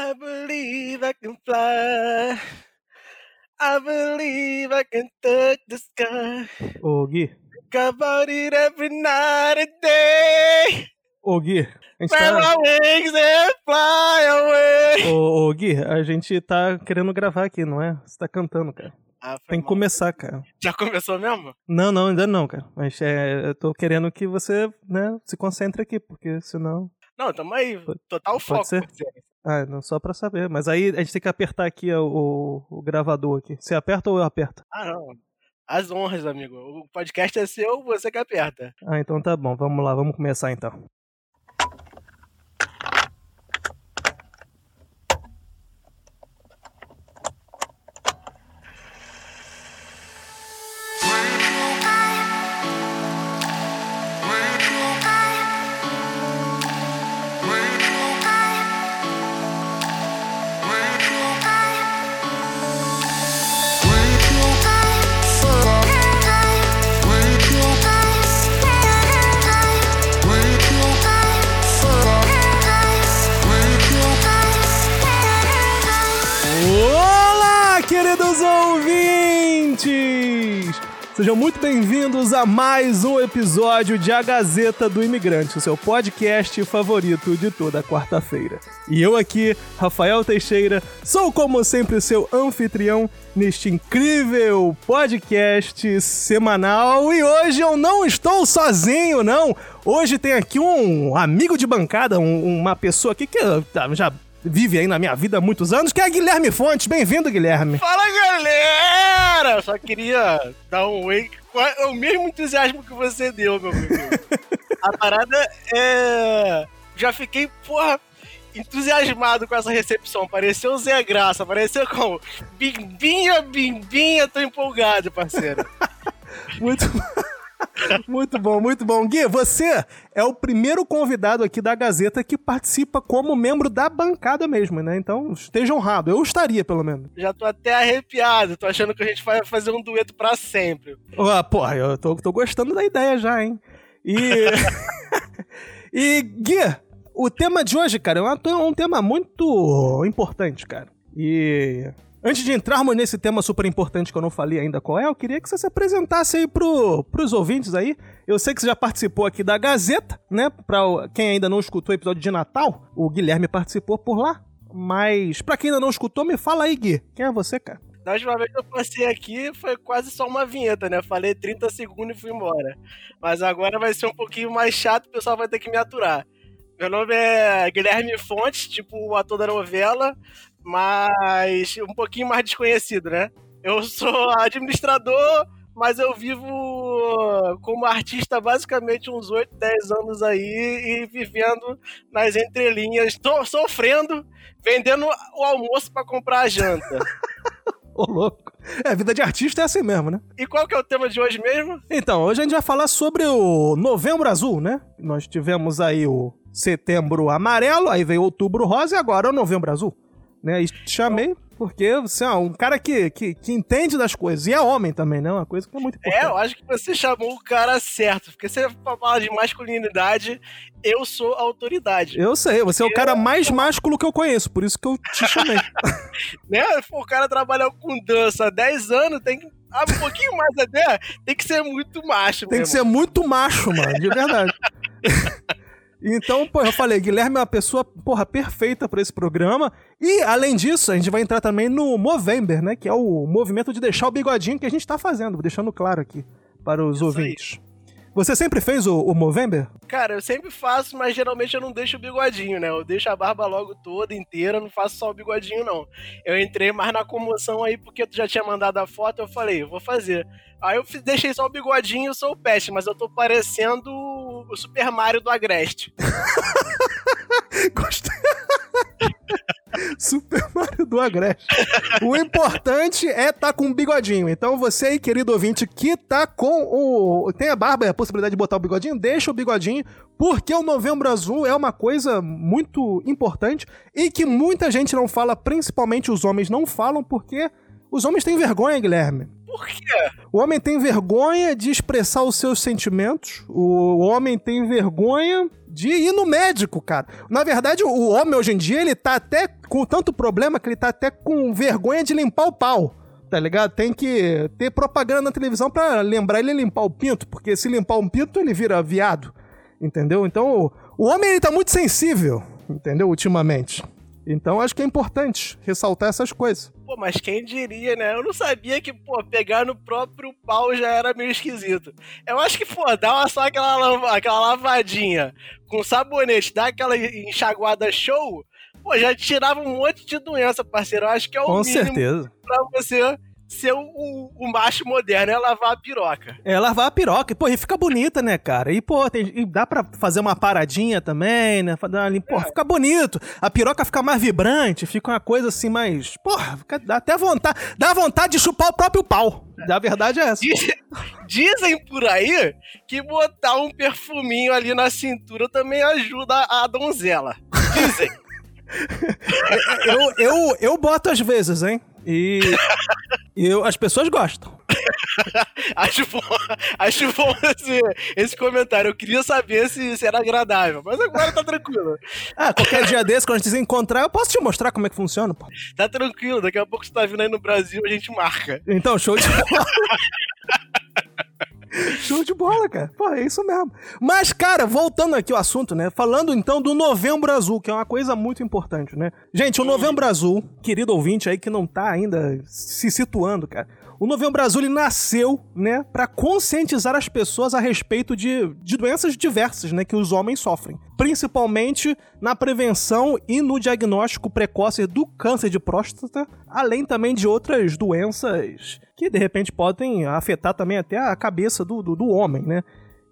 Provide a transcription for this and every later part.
I believe I can fly. I believe I can touch the sky. Ô, Gui. Think about it every night and day. Ô, Gui. A gente tá... my wings and fly away. Ô, ô, Gui, a gente tá querendo gravar aqui, não é? Você tá cantando, cara. Ah, Tem que mal. começar, cara. Já começou mesmo? Não, não, ainda não, cara. Mas é, eu tô querendo que você, né, se concentre aqui, porque senão. Não, tamo aí. Total foco. ser? Ah, não, só pra saber. Mas aí a gente tem que apertar aqui o, o, o gravador aqui. Você aperta ou eu aperto? Ah, não. As honras, amigo. O podcast é seu, você que aperta. Ah, então tá bom. Vamos lá, vamos começar então. Sejam muito bem-vindos a mais um episódio de A Gazeta do Imigrante, o seu podcast favorito de toda quarta-feira. E eu aqui, Rafael Teixeira, sou como sempre seu anfitrião neste incrível podcast semanal e hoje eu não estou sozinho, não. Hoje tem aqui um amigo de bancada, um- uma pessoa aqui que já vive aí na minha vida há muitos anos, que é Guilherme Fontes. Bem-vindo, Guilherme. Fala, galera! Só queria dar um com a- o mesmo entusiasmo que você deu, meu amigo. A parada é... Já fiquei, porra, entusiasmado com essa recepção. Pareceu o Zé Graça, pareceu como bimbinha, bimbinha, tô empolgado, parceiro. Muito Muito bom, muito bom. Gui, você é o primeiro convidado aqui da Gazeta que participa como membro da bancada mesmo, né? Então, esteja honrado. Eu estaria, pelo menos. Já tô até arrepiado, tô achando que a gente vai fazer um dueto pra sempre. Ah, porra, eu tô, tô gostando da ideia já, hein? E. e, Gui, o tema de hoje, cara, é um tema muito importante, cara. E. Antes de entrarmos nesse tema super importante que eu não falei ainda qual é, eu queria que você se apresentasse aí pro, pros ouvintes aí. Eu sei que você já participou aqui da Gazeta, né? Pra quem ainda não escutou o episódio de Natal, o Guilherme participou por lá. Mas, pra quem ainda não escutou, me fala aí, Gui. Quem é você, cara? Da última vez que eu passei aqui foi quase só uma vinheta, né? Falei 30 segundos e fui embora. Mas agora vai ser um pouquinho mais chato, o pessoal vai ter que me aturar. Meu nome é Guilherme Fontes, tipo o ator da novela, mas um pouquinho mais desconhecido, né? Eu sou administrador, mas eu vivo como artista basicamente uns 8, 10 anos aí e vivendo nas entrelinhas, tô sofrendo, vendendo o almoço para comprar a janta. Ô, louco. É, vida de artista é assim mesmo, né? E qual que é o tema de hoje mesmo? Então, hoje a gente vai falar sobre o Novembro Azul, né? Nós tivemos aí o Setembro Amarelo, aí veio Outubro Rosa e agora é o Novembro Azul. Né? E te chamei porque você é um cara que, que, que entende das coisas. E é homem também, né? Uma coisa que é muito É, importante. eu acho que você chamou o cara certo. Porque você fala de masculinidade, eu sou autoridade. Eu sei, você é o cara mais másculo que eu conheço, por isso que eu te chamei. Né? O cara trabalha com dança há 10 anos, tem que. Ah, um pouquinho mais até, tem que ser muito macho, Tem meu que ser muito macho, mano, de verdade. Então, pô, eu falei, Guilherme é uma pessoa, porra, perfeita pra esse programa. E, além disso, a gente vai entrar também no Movember, né? Que é o movimento de deixar o bigodinho que a gente tá fazendo, deixando claro aqui para os Isso aí. ouvintes. Você sempre fez o, o Movember? Cara, eu sempre faço, mas geralmente eu não deixo o bigodinho, né? Eu deixo a barba logo toda inteira, não faço só o bigodinho, não. Eu entrei mais na comoção aí porque tu já tinha mandado a foto, eu falei, vou fazer. Aí eu deixei só o bigodinho, eu sou o peste, mas eu tô parecendo o Super Mario do Agreste. Gostei. Super Mario do Agreste. O importante é tá com um bigodinho. Então você aí, querido ouvinte, que tá com o... Tem a barba e a possibilidade de botar o bigodinho, deixa o bigodinho, porque o Novembro Azul é uma coisa muito importante e que muita gente não fala, principalmente os homens não falam, porque os homens têm vergonha, Guilherme. Por quê? O homem tem vergonha de expressar os seus sentimentos. O homem tem vergonha de ir no médico, cara. Na verdade, o homem hoje em dia, ele tá até com tanto problema que ele tá até com vergonha de limpar o pau. Tá ligado? Tem que ter propaganda na televisão pra lembrar ele limpar o pinto, porque se limpar um pinto, ele vira viado. Entendeu? Então, o homem ele tá muito sensível, entendeu? Ultimamente. Então acho que é importante ressaltar essas coisas. Pô, mas quem diria, né? Eu não sabia que, pô, pegar no próprio pau já era meio esquisito. Eu acho que, pô, dá uma, só aquela, aquela lavadinha com sabonete, dá aquela enxaguada show, pô, já tirava um monte de doença, parceiro. Eu acho que é o Com mínimo certeza. pra você ser o, o, o macho moderno, é lavar a piroca. É lavar a piroca. E, pô, e fica bonita, né, cara? E, pô, tem- e dá pra fazer uma paradinha também, né? Uma lim- Pô, fica bonito. A piroca fica mais vibrante, fica uma coisa assim mais. Porra, fica- dá até vontade. Dá vontade de chupar o próprio pau. A verdade é essa. Diz- Dizem por aí que botar um perfuminho ali na cintura também ajuda a donzela. Dizem. Eu, eu, eu boto às vezes, hein? E. eu, as pessoas gostam. Acho bom, acho bom esse, esse comentário. Eu queria saber se, se era agradável, mas agora tá tranquilo. Ah, qualquer dia desse, quando a gente se encontrar, eu posso te mostrar como é que funciona, pô. Tá tranquilo, daqui a pouco você tá vindo aí no Brasil, a gente marca. Então, show de bola. show de bola, cara. Pô, é isso mesmo. Mas, cara, voltando aqui ao assunto, né? Falando então do Novembro Azul, que é uma coisa muito importante, né? Gente, o Novembro Azul, querido ouvinte aí que não tá ainda se situando, cara. O Novembro Azul ele nasceu, né, para conscientizar as pessoas a respeito de, de doenças diversas, né, que os homens sofrem, principalmente na prevenção e no diagnóstico precoce do câncer de próstata, além também de outras doenças que de repente podem afetar também até a cabeça do, do, do homem, né?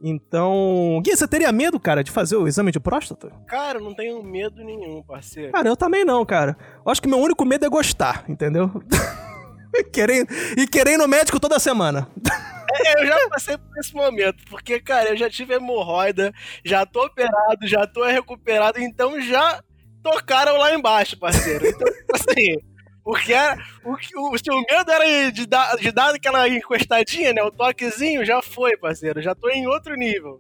Então, Gui, você teria medo, cara, de fazer o exame de próstata? Cara, eu não tenho medo nenhum, parceiro. Cara, eu também não, cara. Eu acho que meu único medo é gostar, entendeu? querer, e querer ir no médico toda semana. É, eu já passei por esse momento, porque, cara, eu já tive hemorroida, já tô operado, já tô recuperado, então já tocaram lá embaixo, parceiro. Então, tipo assim, o que era. O, que- o seu medo era de dar, de dar aquela encostadinha, né? O toquezinho já foi, parceiro. Já tô em outro nível.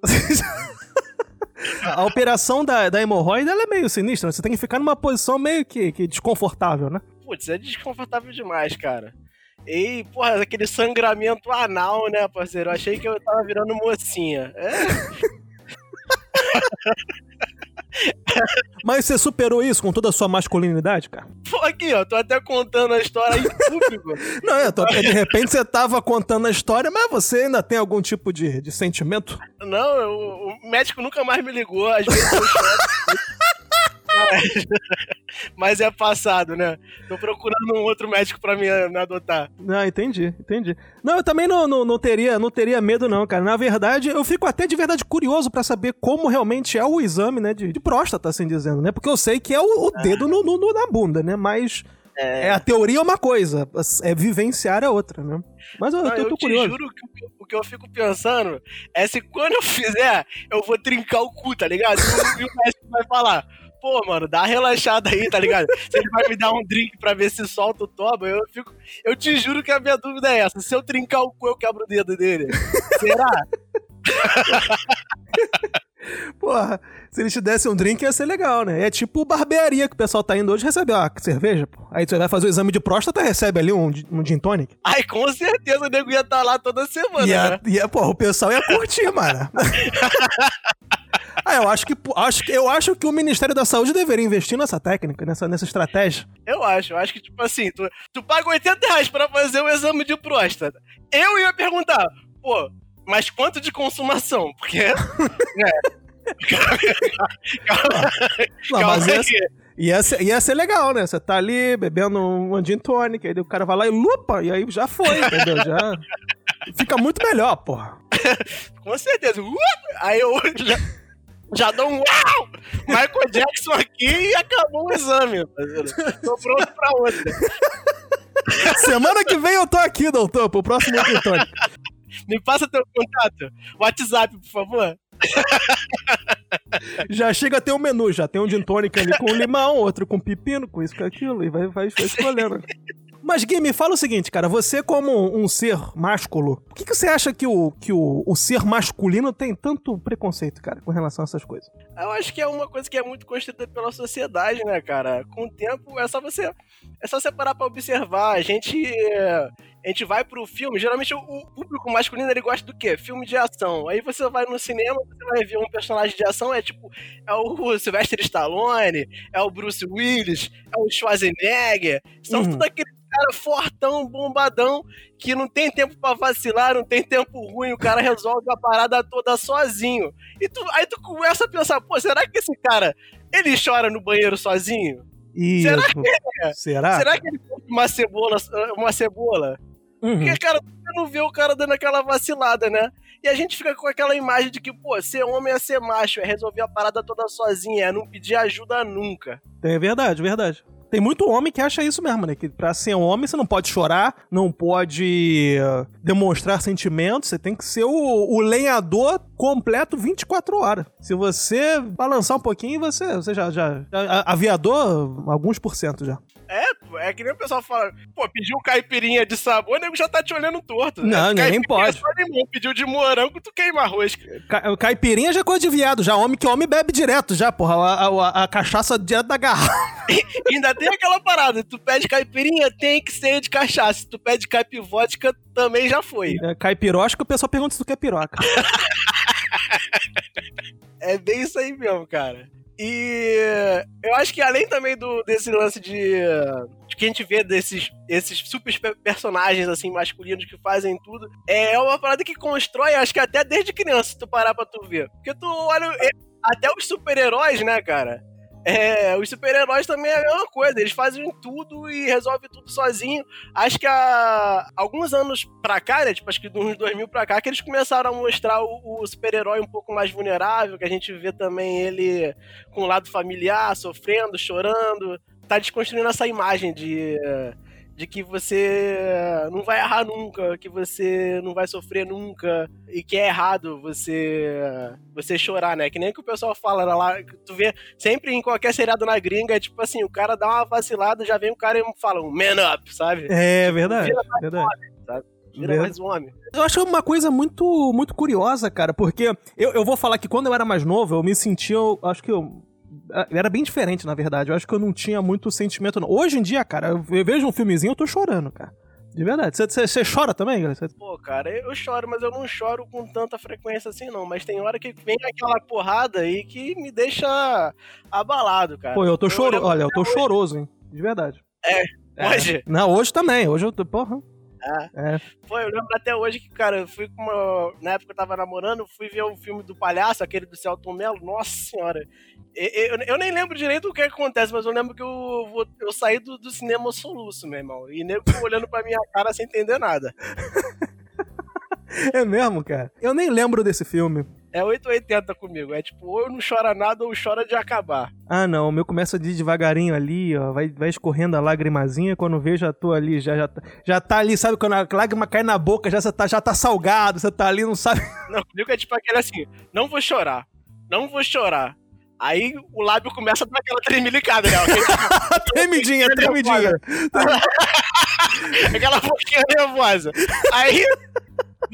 A operação da, da hemorroida ela é meio sinistra. Você tem que ficar numa posição meio que, que desconfortável, né? Putz, é desconfortável demais, cara. E, porra, aquele sangramento anal, né, parceiro? Eu achei que eu tava virando mocinha. É, Mas você superou isso com toda a sua masculinidade, cara? pô, aqui, ó, tô até contando a história em público. Não, eu tô, de repente você tava contando a história, mas você ainda tem algum tipo de, de sentimento? Não, eu- o médico nunca mais me ligou, às vezes eu choro. Mas, é passado, né? Tô procurando um outro médico pra me, me adotar. Ah, entendi, entendi. Não, eu também não, não, não teria, não teria medo, não, cara. Na verdade, eu fico até de verdade curioso pra saber como realmente é o exame, né, de, de próstata, assim dizendo, né? Porque eu sei que é o, o dedo no, no- no- na bunda, né? Mas é. a teoria é uma coisa, é vivenciar é outra, né? Mas eu, Não, eu tô, eu tô curioso. juro que o que- o que eu fico pensando é se quando eu fizer, eu vou trincar o cu, tá ligado? E o, e o médico vai falar, pô, mano, dá uma relaxada aí, tá ligado? Se ele vai me dar um drink pra ver se solta o toba, eu fico. Eu te juro que a minha dúvida é essa. Se eu trincar o cu, eu quebro o dedo dele. Será? Porra, se eles te dessem um drink ia ser legal, né? É tipo barbearia que o pessoal tá indo hoje recebe uma cerveja, pô. Aí você vai fazer o exame de próstata, recebe ali um, um gin tonic. Ai, com certeza o nego ia estar lá toda semana, E, né? a, e a, porra, o pessoal ia curtir, mano. ah, eu acho que acho, que- eu acho que o Ministério da Saúde deveria investir nessa técnica, nessa, nessa estratégia. Eu acho, eu acho que, tipo assim, tu, tu paga 80 reais pra fazer o exame de próstata. Eu ia perguntar, pô, mas quanto de consumação? Porque. né? Não, Calma mas aí. ia, ser- ia, ser, legal, né? Você tá ali bebendo um gin tonic, aí o cara vai lá e lupa, e aí já foi, entendeu? Já fica muito melhor, porra. Com certeza. Uh! Aí eu já, já dou um uau! Michael Jackson aqui e acabou o exame. Tô pronto pra outra. Semana que vem eu tô aqui, doutor, pro próximo tonic. Me passa teu contato. WhatsApp, por favor. Já chega a ter um menu, já tem um gin tonic ali com limão, outro com pepino, com isso, com aquilo, e vai, vai, vai escolhendo. Mas, Gui, me fala o seguinte, cara. Você, como um ser másculo, por que, que você acha que, o, que o, o ser masculino tem tanto preconceito, cara, com relação a essas coisas? Eu acho que é uma coisa que é muito construída pela sociedade, né, cara? Com o tempo, é só você. É só você parar pra observar. A gente. A gente vai pro filme, geralmente o público masculino ele gosta do quê? Filme de ação. Aí você vai no cinema, você vai ver um personagem de ação, é tipo, é o Sylvester Stallone, é o Bruce Willis, é o Schwarzenegger. São uhum. tudo aqueles cara fortão, bombadão, que não tem tempo para vacilar, não tem tempo ruim, o cara resolve a parada toda sozinho. E tu, aí tu começa a pensar, pô, será que esse cara, ele chora no banheiro sozinho? Isso. Será que é? Será? Será que ele come uma cebola, uma cebola? Uhum. Porque, cara, você não vê o cara dando aquela vacilada, né? E a gente fica com aquela imagem de que, pô, ser homem é ser macho, é resolver a parada toda sozinho, é não pedir ajuda nunca. É verdade, verdade. Tem muito homem que acha isso mesmo, né? Que pra ser um homem você não pode chorar, não pode uh, demonstrar sentimentos, você tem que ser o, o, lenhador completo 24 horas. Se você balançar um pouquinho, você, você já, já, já aviador, alguns por cento já. É, é que nem o pessoal fala, pô, pediu caipirinha de sabor, o nego já tá te olhando torto. Né? Não, nem pode. Limão, pediu de morango, tu queima arroz. Ca caipirinha já é coisa de viado, já homem que homem bebe direto, já, porra, a, a, a cachaça direto da garrafa. ainda tem aquela parada, tu pede caipirinha, tem que ser de cachaça. Se tu pede caipivótica, também já foi. É, caipirosca, o pessoal pergunta se tu quer piroca. é bem isso aí mesmo, cara. E eu acho que além também do, desse lance de, de que a gente vê desses esses super personagens assim masculinos que fazem tudo, é uma parada que constrói, acho que até desde criança, se tu parar pra tu ver. Porque tu olha até os super-heróis, né, cara? É, os super-heróis também é a mesma coisa, eles fazem tudo e resolvem tudo sozinho. Acho que há alguns anos pra cá, né, tipo, acho que uns 2000 pra cá, que eles começaram a mostrar o, o super-herói um pouco mais vulnerável, que a gente vê também ele com o lado familiar, sofrendo, chorando. Tá desconstruindo essa imagem de de que você não vai errar nunca, que você não vai sofrer nunca e que é errado você você chorar, né? Que nem que o pessoal fala lá, tu vê sempre em qualquer seriado na gringa, é tipo assim, o cara dá uma vacilada, já vem o cara e fala um man up, sabe? É tipo, verdade, vira mais verdade. Homem, sabe? Vira mais um homem. Eu acho uma coisa muito muito curiosa, cara, porque eu, eu vou falar que quando eu era mais novo, eu me sentia, eu, acho que eu era bem diferente, na verdade. Eu acho que eu não tinha muito sentimento. Não. Hoje em dia, cara, eu vejo um filmezinho eu tô chorando, cara. De verdade. Você chora também, galera? Pô, cara, eu choro, mas eu não choro com tanta frequência assim, não. Mas tem hora que vem aquela porrada aí que me deixa abalado, cara. Pô, eu tô chorando. Olha, eu tô hoje. choroso, hein? De verdade. É, é. hoje? Não, hoje também. Hoje eu tô. Porra. É. é. Pô, eu lembro até hoje que, cara, eu fui com uma. Na época eu tava namorando, fui ver o filme do palhaço, aquele do Celton Mello. Nossa senhora. Eu, eu, nem lembro direito o que acontece, mas eu lembro que eu, eu saí do, do cinema soluço, meu irmão. E nego olhando pra minha cara sem entender nada. é mesmo, cara? Eu nem lembro desse filme. É 880 comigo. É tipo, ou eu não chora nada ou chora de acabar. Ah, não. O meu começa de devagarinho ali, ó. Vai, vai escorrendo a lagrimazinha. Quando vejo, já tô ali. Já, já, já tá ali, sabe? Quando a lágrima cai na boca, já, tá, já tá salgado. Você tá ali, não sabe. Não, comigo é tipo aquele assim: não vou chorar. Não vou chorar. Aí o lábio começa a dar aquela tremilicada, né? tremidinha, tremidinha. aquela boquinha nervosa. Aí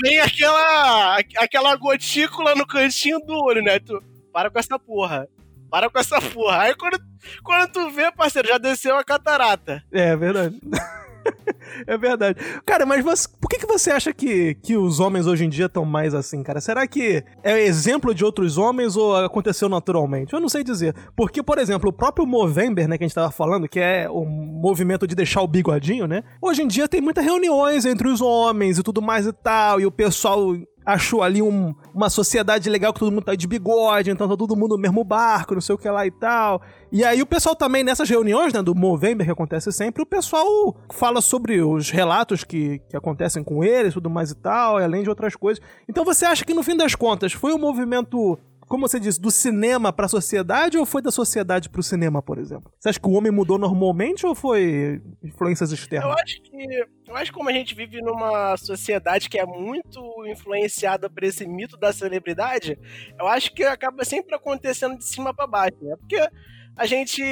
vem aquela, aquela gotícula no cantinho do olho, né? Tu, para com essa porra. Para com essa porra. Aí quando, quando tu vê, parceiro, já desceu a catarata. É, verdade. é verdade. Cara, mas você, por que, que você acha que, que os homens hoje em dia estão mais assim, cara? Será que é exemplo de outros homens ou aconteceu naturalmente? Eu não sei dizer. Porque, por exemplo, o próprio Movember, né, que a gente tava falando, que é o movimento de deixar o bigodinho, né? Hoje em dia tem muitas reuniões entre os homens e tudo mais e tal, e o pessoal achou ali um, uma sociedade legal que todo mundo tá de bigode, então tá todo mundo no mesmo barco, não sei o que lá e tal. E aí o pessoal também, nessas reuniões, né, do Movember, que acontece sempre, o pessoal fala sobre os relatos que, que acontecem com eles, tudo mais e tal, além de outras coisas. Então você acha que no fim das contas foi um movimento como você disse, do cinema para a sociedade ou foi da sociedade para o cinema, por exemplo? Você acha que o homem mudou normalmente ou foi influências externas? Eu acho que, que como a gente vive numa sociedade que é muito influenciada por esse mito da celebridade, eu acho que acaba sempre acontecendo de cima para baixo, né? Porque a gente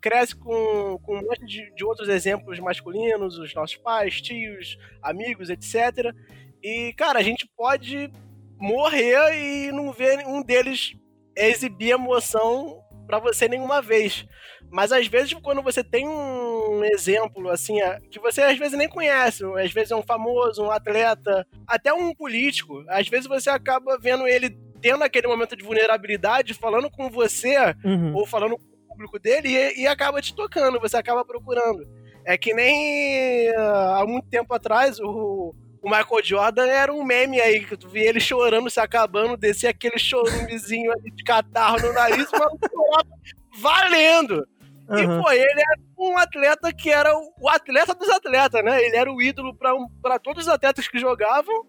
cresce com, com um monte de, de outros exemplos masculinos, os nossos pais, tios, amigos, etc. E, cara, a gente pode morrer e não ver um deles exibir emoção para você nenhuma vez. Mas às vezes, quando você tem um exemplo, assim, que você às vezes nem conhece, às vezes é um famoso, um atleta, até um político, às vezes você acaba vendo ele tendo aquele momento de vulnerabilidade, falando com você, uhum. ou falando com o público dele, e, e acaba te tocando, você acaba procurando. É que nem uh, há muito tempo atrás, o, o Michael Jordan era um meme aí, que tu via ele chorando, se acabando, descia aquele chorumezinho ali de catarro no nariz, mas valendo. Uhum. E, pô, ele era um atleta que era o atleta dos atletas, né? Ele era o ídolo para todos os atletas que jogavam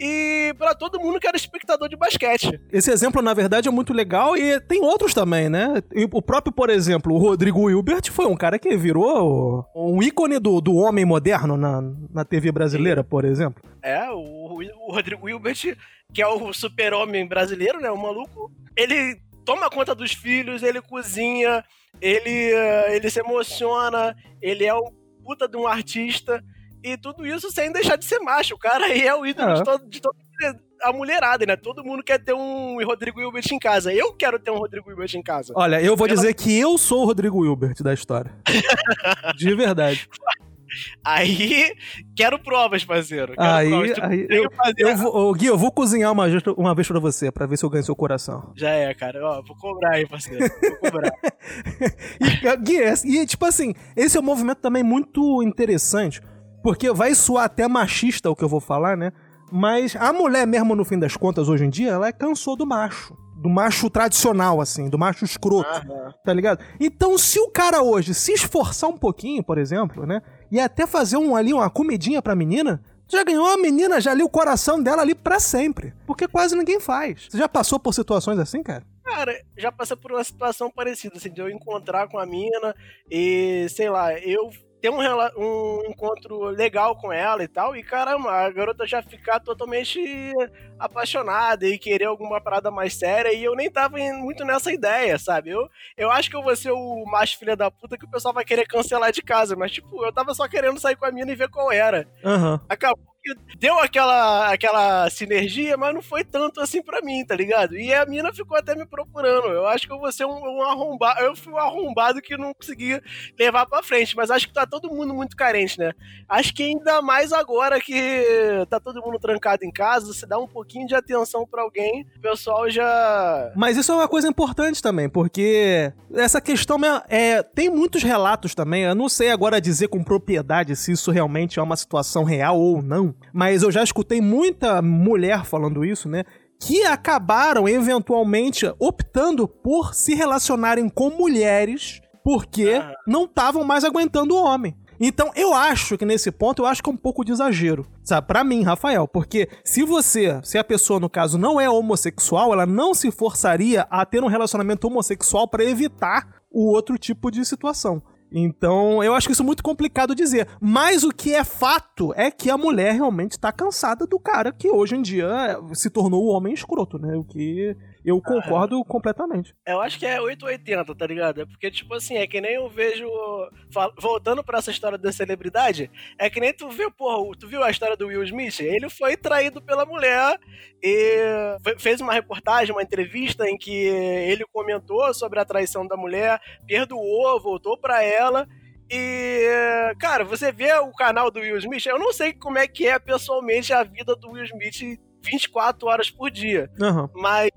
e para todo mundo que era espectador de basquete. Esse exemplo, na verdade, é muito legal e tem outros também, né? O próprio, por exemplo, o Rodrigo Hilbert foi um cara que virou um ícone do, do homem moderno na, na TV brasileira, por exemplo. É, o, o Rodrigo Hilbert, que é o super-homem brasileiro, né? O maluco, ele toma conta dos filhos, ele cozinha, ele, ele se emociona, ele é um puta de um artista. E tudo isso sem deixar de ser macho. O cara aí é o ídolo de, todo, de toda a mulherada, né? Todo mundo quer ter um Rodrigo Hilbert em casa. Eu quero ter um Rodrigo Hilbert em casa. Olha, eu vou dizer que eu sou o Rodrigo Hilbert da história. de verdade. Aí, quero provas, parceiro. Quero aí, provas. aí eu, eu vou, Gui, eu vou cozinhar uma, uma vez pra você, pra ver se eu ganho seu coração. Já é, cara. Ó, vou cobrar aí, parceiro. Vou cobrar. e, Gui, e tipo assim, esse é um movimento também muito interessante, porque vai soar até machista o que eu vou falar, né? Mas a mulher mesmo, no fim das contas, hoje em dia, ela é cansou do macho. Do macho tradicional, assim, do macho escroto. Tá ligado? Então, se o cara hoje se esforçar um pouquinho, por exemplo, né? E até fazer um ali, uma comidinha pra menina, já ganhou a menina, já ali o coração dela ali para sempre. Porque quase ninguém faz. Você já passou por situações assim, cara? Cara, já passei por uma situação parecida, assim, de eu encontrar com a mina e, sei lá, eu ter um, um encontro legal com ela e tal, e caramba, a garota já ficar totalmente apaixonada e querer alguma parada mais séria, e eu nem tava muito nessa ideia, sabe? Eu, eu acho que eu vou ser o macho filha da puta que o pessoal vai querer cancelar de casa, mas tipo, eu tava só querendo sair com a mina e ver qual era. Uhum. Acabou deu aquela, aquela sinergia, mas não foi tanto assim para mim, tá ligado? E a mina ficou até me procurando. Eu acho que eu vou ser um, um arrombado. Eu fui um arrombado que não consegui levar para frente, mas acho que tá todo mundo muito carente, né? Acho que ainda mais agora que tá todo mundo trancado em casa, se dá um pouquinho de atenção para alguém, o pessoal já. Mas isso é uma coisa importante também, porque essa questão é, tem muitos relatos também. Eu não sei agora dizer com propriedade se isso realmente é uma situação real ou não mas eu já escutei muita mulher falando isso, né? Que acabaram eventualmente optando por se relacionarem com mulheres porque ah. não estavam mais aguentando o homem. Então, eu acho que nesse ponto, eu acho que é um pouco de exagero, sabe? Pra mim, Rafael, porque se você, se a pessoa, no caso, não é homossexual, ela não se forçaria a ter um relacionamento homossexual para evitar o outro tipo de situação. Então, eu acho que isso é muito complicado dizer. Mas o que é fato é que a mulher realmente está cansada do cara que hoje em dia se tornou o homem escroto, né? O que eu concordo ah, completamente. Eu acho que é 880, tá ligado? É porque, tipo assim, é que nem eu vejo. Voltando pra essa história da celebridade, é que nem tu viu, porra, tu viu a história do Will Smith? Ele foi traído pela mulher e fez uma reportagem, uma entrevista em que ele comentou sobre a traição da mulher, perdoou, voltou pra ela. E, cara, você vê o canal do Will Smith, eu não sei como é que é pessoalmente a vida do Will Smith 24 horas por dia. Uhum. Mas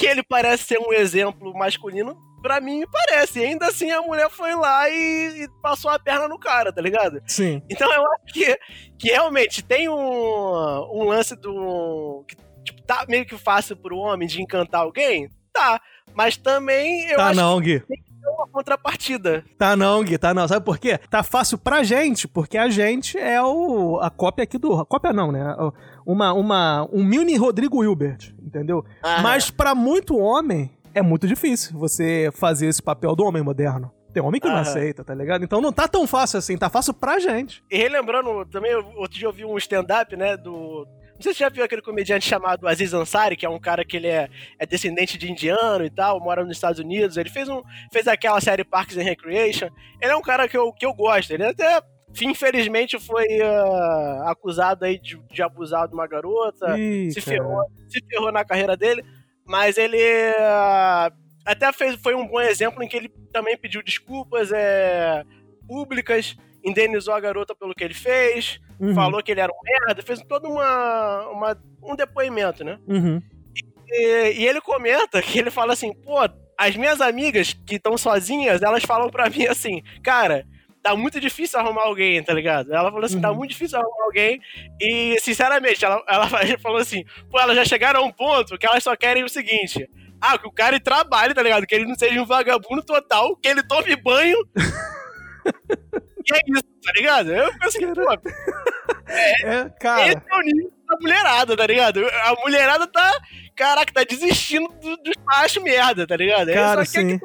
que ele parece ser um exemplo masculino, pra mim parece. E ainda assim a mulher foi lá e, e, passou a perna no cara, tá ligado? Sim. Então eu acho que, que realmente tem um, um lance do. Que, tipo, tá meio que fácil pro homem de encantar alguém? Tá. Mas também eu tá acho não, Gui. que tem uma contrapartida. Tá não, Gui, tá não. Sabe por quê? Tá fácil pra gente, porque a gente é o a cópia aqui do. Cópia não, né? Uma, uma, um mini Rodrigo Hilbert entendeu? Ah. Mas para muito homem, é muito difícil você fazer esse papel do homem moderno. Tem homem que não aceita, tá ligado? Então não tá tão fácil assim, tá fácil pra gente. E relembrando, também outro dia eu vi um stand-up, né, do Não sei se você já viu aquele comediante chamado Aziz Ansari, que é um cara que ele é, é descendente de indiano e tal, mora nos Estados Unidos. Ele fez, um, fez aquela série Parks and Recreation. Ele é um cara que eu, que eu gosto. Ele até infelizmente foi uh, acusado aí de, de, abusar de uma garota, Ih, se, ferrou, se ferrou na carreira dele, mas ele uh, até fez, foi um bom exemplo em que ele também pediu desculpas é, públicas, indenizou a garota pelo que ele fez, uhum. falou que ele era um merda, fez todo uma, uma um depoimento, né? Uhum. E, e, ele comenta que ele fala assim, pô, as minhas amigas que estão sozinhas, elas falam para mim assim, cara, tá muito difícil arrumar alguém, tá ligado? Ela falou assim, tá uhum. tá muito difícil arrumar alguém. E, sinceramente, ela, ela falou assim, pô, elas já chegaram a um ponto que elas só querem o seguinte. Ah, que o cara trabalhe, tá ligado? Que ele não seja um vagabundo total, que ele tome banho. e é isso, tá ligado? Eu assim, pô. É, é, cara. Esse é o nível da mulherada, tá ligado? A mulherada tá. Caraca, tá desistindo dos do machos merda, tá ligado? Cara, sim.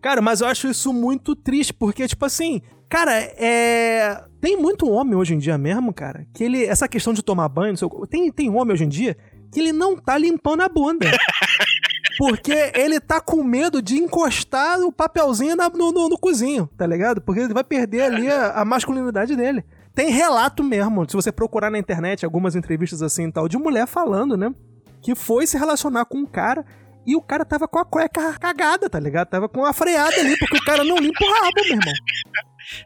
Cara, mas eu acho isso muito triste, porque, tipo assim, cara, é. Tem muito homem hoje em dia mesmo, cara, que ele. Essa questão de tomar banho, tem, tem homem hoje em dia que ele não tá limpando a bunda. Porque ele tá com medo de encostar o papelzinho na, no, no, no, cozinho, tá ligado? Porque ele vai perder ali a, a masculinidade dele. Tem relato mesmo, se você procurar na internet algumas entrevistas assim e tal, de mulher falando, né? Que foi se relacionar com um cara e o cara tava com a cueca cagada, tá ligado? Tava com a freada ali, porque o cara não limpa o rabo, meu irmão.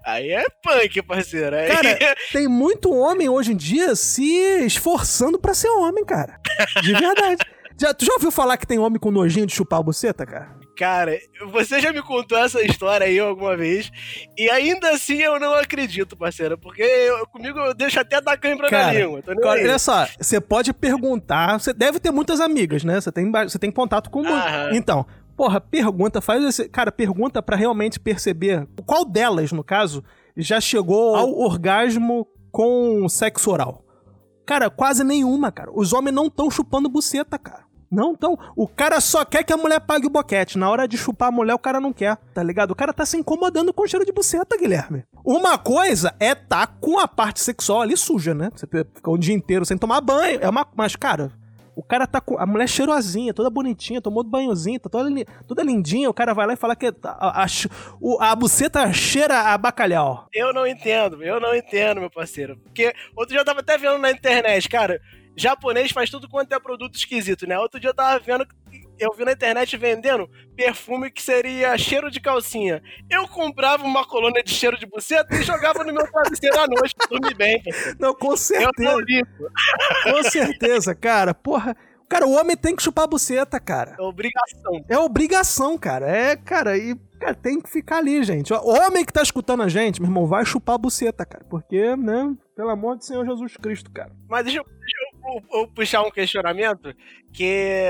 Aí é punk, parceiro. Aí... Cara, tem muito homem hoje em dia se esforçando para ser homem, cara. De verdade. Já, tu já ouviu falar que tem homem com nojinho de chupar a buceta, cara? Cara, você já me contou essa história aí alguma vez, e ainda assim eu não acredito, parceiro, porque eu, comigo eu deixo até dar cãibra na língua. Cara, olha só, você pode perguntar, você deve ter muitas amigas, né? Você tem, você tem contato com muitas. Então, porra, pergunta, faz esse. Cara, pergunta para realmente perceber qual delas, no caso, já chegou ao orgasmo com sexo oral. Cara, quase nenhuma, cara. Os homens não estão chupando buceta, cara. Não, então, o cara só quer que a mulher pague o boquete. Na hora de chupar a mulher, o cara não quer, tá ligado? O cara tá se incomodando com o cheiro de buceta, Guilherme. Uma coisa é tá com a parte sexual ali suja, né? Você fica o dia inteiro sem tomar banho. É uma. Mas, cara, o cara tá com. A mulher cheirosinha, toda bonitinha, tomou banhozinho, tá toda, toda lindinha. O cara vai lá e fala que a, a, a, a buceta cheira a bacalhau. Eu não entendo, eu não entendo, meu parceiro. Porque outro dia eu tava até vendo na internet, cara japonês faz tudo quanto é produto esquisito, né? Outro dia eu tava vendo, eu vi na internet vendendo perfume que seria cheiro de calcinha. Eu comprava uma colônia de cheiro de buceta e jogava no meu travesseiro à noite pra dormir bem. Não, com certeza. com certeza, cara. Porra. Cara, o homem tem que chupar a buceta, cara. É obrigação. É obrigação, cara. É, cara, e cara, tem que ficar ali, gente. O homem que tá escutando a gente, meu irmão, vai chupar a buceta, cara. Porque, né, pelo amor do Senhor Jesus Cristo, cara. Mas deixa eu, deixa eu puxar um questionamento que.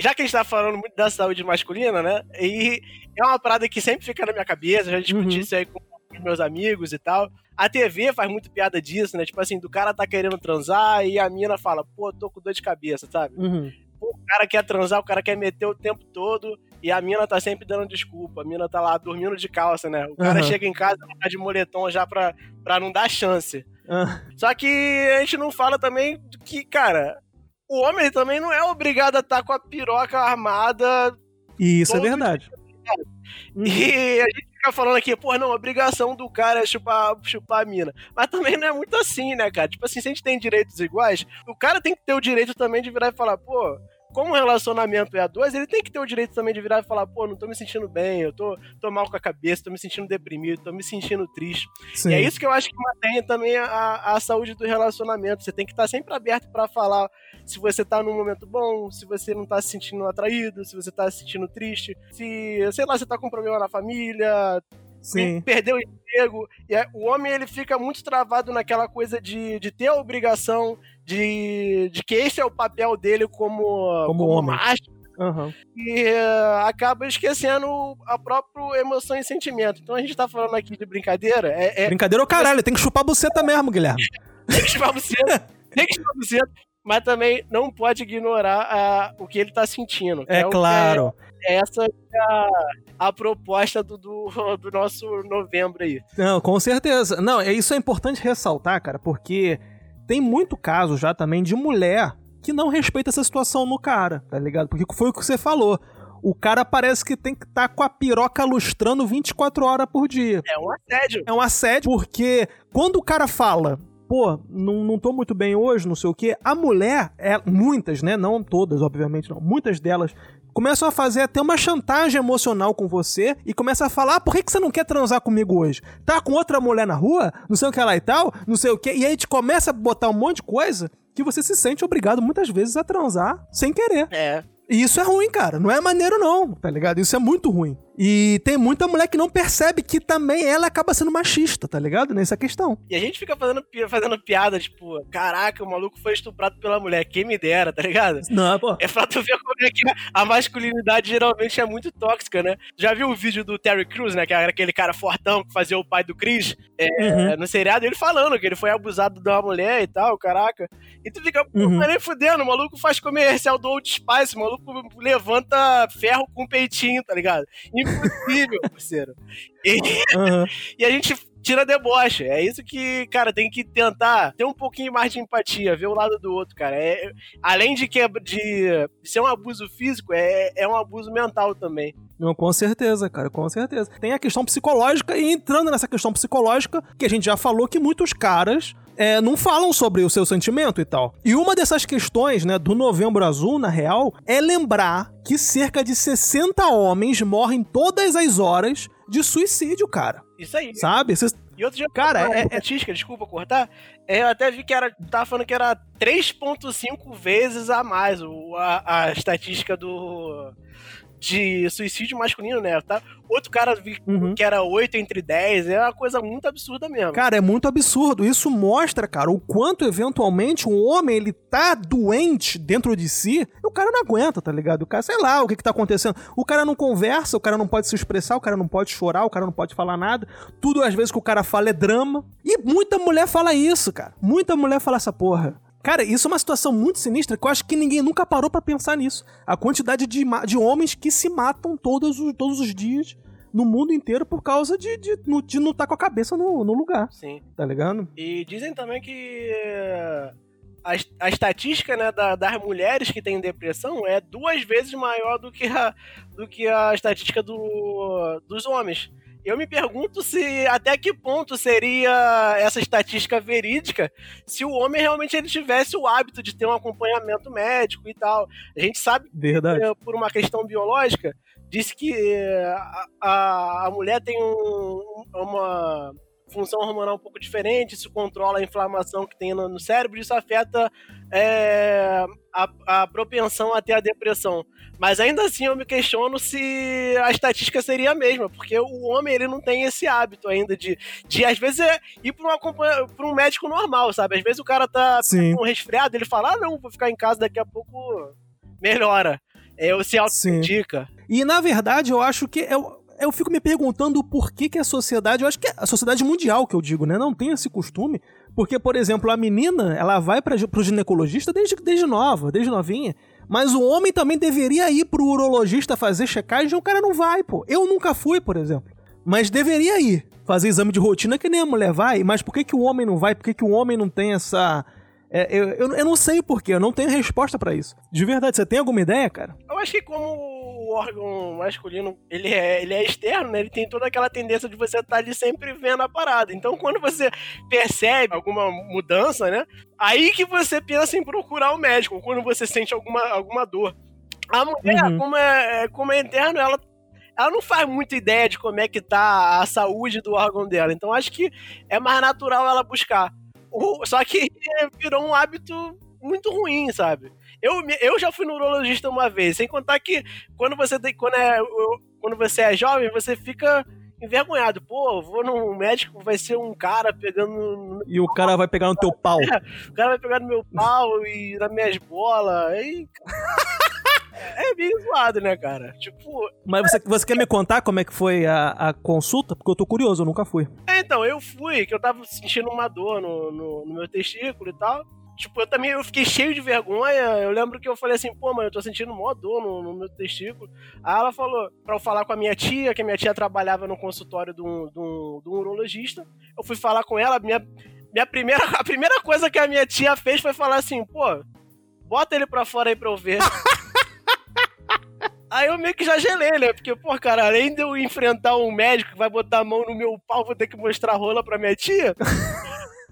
Já que a gente tá falando muito da saúde masculina, né? E é uma parada que sempre fica na minha cabeça, já discuti uhum. isso aí com meus amigos e tal. A TV faz muito piada disso, né? Tipo assim, do cara tá querendo transar e a mina fala, pô, tô com dor de cabeça, sabe? Uhum. Pô, o cara quer transar, o cara quer meter o tempo todo e a mina tá sempre dando desculpa. A mina tá lá dormindo de calça, né? O cara uhum. chega em casa, tá de moletom já pra, pra não dar chance. Ah. Só que a gente não fala também que, cara, o homem também não é obrigado a estar tá com a piroca armada. Isso é verdade. Dia, e a gente fica falando aqui, pô, não, a obrigação do cara é chupar, chupar a mina. Mas também não é muito assim, né, cara? Tipo assim, se a gente tem direitos iguais, o cara tem que ter o direito também de virar e falar, pô, como o relacionamento é a dois, ele tem que ter o direito também de virar e falar, pô, não tô me sentindo bem, eu tô, tô mal com a cabeça, tô me sentindo deprimido, tô me sentindo triste. Sim. E é isso que eu acho que mantém também a, a saúde do relacionamento. Você tem que estar tá sempre aberto para falar se você tá num momento bom, se você não tá se sentindo atraído, se você tá se sentindo triste, se, sei lá, você tá com um problema na família, Sim. perdeu o emprego. E é, o homem ele fica muito travado naquela coisa de, de ter a obrigação de, de que esse é o papel dele como, como, como homem. macho. Uhum. E uh, acaba esquecendo a própria emoção e sentimento. Então a gente tá falando aqui de brincadeira. É, é... Brincadeira é o caralho, tem que chupar buceta mesmo, Guilherme. tem que chupar buceta. tem que chupar buceta. Mas também não pode ignorar uh, o que ele tá sentindo. É, é claro. É, essa é a, a proposta do, do, do nosso novembro aí. Não, com certeza. Não, é, isso é importante ressaltar, cara, porque tem muito caso já também de mulher que não respeita essa situação no cara, tá ligado? Porque foi o que você falou. O cara parece que tem que estar tá com a piroca lustrando 24 horas por dia. É um assédio. É um assédio porque quando o cara fala, pô, não, não tô muito bem hoje, não sei o quê, a mulher, é, muitas, né? Não todas, obviamente, não. Muitas delas começam a fazer até uma chantagem emocional com você e começa a falar: ah, por que, que você não quer transar comigo hoje? Tá com outra mulher na rua? Não sei o que lá e tal, não sei o que. E aí gente começa a botar um monte de coisa que você se sente obrigado muitas vezes a transar sem querer. É. E isso é ruim, cara. Não é maneiro, não, tá ligado? Isso é muito ruim. E tem muita mulher que não percebe que também ela acaba sendo machista, tá ligado? Nessa questão. E a gente fica fazendo, fazendo piada, tipo, caraca, o maluco foi estuprado pela mulher, quem me dera, tá ligado? Não, pô. É pra tu ver como é que a masculinidade geralmente é muito tóxica, né? Já viu o vídeo do Terry Crews, né? Que era aquele cara fortão que fazia o pai do Chris é, uhum. no seriado, ele falando que ele foi abusado de uma mulher e tal, caraca. E tu fica, pô, uhum. nem fudendo, o maluco faz comercial do Old Spice, o maluco levanta ferro com peitinho, tá ligado? E impossível, parceiro. E, uhum. e a gente tira deboche. É isso que, cara, tem que tentar ter um pouquinho mais de empatia, ver o lado do outro, cara. É, além de, que, de ser um abuso físico, é, é um abuso mental também. Não, com certeza, cara, com certeza. Tem a questão psicológica, e entrando nessa questão psicológica, que a gente já falou que muitos caras é, não falam sobre o seu sentimento e tal. E uma dessas questões, né, do Novembro Azul, na real, é lembrar que cerca de 60 homens morrem todas as horas de suicídio, cara. Isso aí. Sabe? Cês... E outro dia, cara, é, é estatística, desculpa cortar, é, eu até vi que era, tava falando que era 3.5 vezes a mais o, a, a estatística do de suicídio masculino, né? Tá? Outro cara uhum. que era 8 entre 10, é uma coisa muito absurda mesmo. Cara, é muito absurdo. Isso mostra, cara, o quanto eventualmente um homem ele tá doente dentro de si e o cara não aguenta, tá ligado? O cara, sei lá, o que que tá acontecendo. O cara não conversa, o cara não pode se expressar, o cara não pode chorar, o cara não pode falar nada. Tudo às vezes que o cara fala é drama. E muita mulher fala isso, cara. Muita mulher fala essa porra. Cara, isso é uma situação muito sinistra que eu acho que ninguém nunca parou para pensar nisso. A quantidade de, de homens que se matam todos os, todos os dias no mundo inteiro por causa de, de, de não estar tá com a cabeça no, no lugar. Sim. Tá ligado? E dizem também que a, a estatística né, da, das mulheres que têm depressão é duas vezes maior do que a, do que a estatística do, dos homens. Eu me pergunto se até que ponto seria essa estatística verídica se o homem realmente ele tivesse o hábito de ter um acompanhamento médico e tal. A gente sabe Verdade. que, por uma questão biológica, disse que a, a, a mulher tem um, uma função hormonal um pouco diferente, isso controla a inflamação que tem no, no cérebro, isso afeta é, a, a, propensão a ter a depressão. Mas ainda assim eu me questiono se a estatística seria a mesma, porque o homem ele não tem esse hábito ainda de, de às vezes, é ir para um, médico normal, sabe? Às vezes o cara tá, tá com um resfriado, ele fala, ah, não, vou ficar em casa daqui a pouco melhora. É, se auto-indica. E na verdade eu acho que eu, eu fico me perguntando por que, que a sociedade, eu acho que é a sociedade mundial que eu digo, né? Não tem esse costume. Porque, por exemplo, a menina, ela vai para o ginecologista desde, desde nova, desde novinha. Mas o homem também deveria ir pro urologista fazer checagem e o cara não vai, pô. Eu nunca fui, por exemplo. Mas deveria ir. Fazer exame de rotina que nem a mulher vai. Mas por que, que o homem não vai? Por que, que o homem não tem essa. É, eu, eu, eu, não sei porquê, eu não tenho resposta para isso. De verdade, você tem alguma ideia, cara? Eu acho que como o órgão masculino, ele é, ele é externo, né? Ele tem toda aquela tendência de você estar tá ali sempre vendo a parada. Então, quando você percebe alguma mudança, né? Aí que você pensa em procurar o médico, quando você sente alguma, alguma dor. A mulher, uhum. como, é, como é interno, ela ela não faz muita ideia de como é que tá a saúde do órgão dela. Então acho que é mais natural ela buscar. Só que virou um hábito muito ruim, sabe? Eu, eu já fui neurologista uma vez, sem contar que quando você, tem, quando é, quando você é jovem, você fica envergonhado. Pô, vou no médico, vai ser um cara pegando. E o cara vai pegar no teu pau. É, o cara vai pegar no meu pau e nas minhas bolas. Aí. é bem zoado, né, cara? Tipo. Mas você, você quer me contar como é que foi a, a consulta? Porque eu tô curioso, eu nunca fui. É, então, eu fui, que eu tava sentindo uma dor no, no, no meu testículo e tal. Tipo, eu também eu fiquei cheio de vergonha. Eu lembro que eu falei assim, pô, mano, eu tô sentindo mó dor no, no, meu testículo. Aí ela falou pra eu falar com a minha tia, que a minha tia trabalhava no consultório de um, de um, de um urologista. Eu fui falar com ela, minha, minha primeira, a primeira coisa que a minha tia fez foi falar assim, pô, bota ele pra fora aí pra eu ver. Aí eu meio que já gelei, né? Porque, pô, cara, além de eu enfrentar um médico que vai botar a mão no meu pau, vou ter que mostrar rola pra minha tia.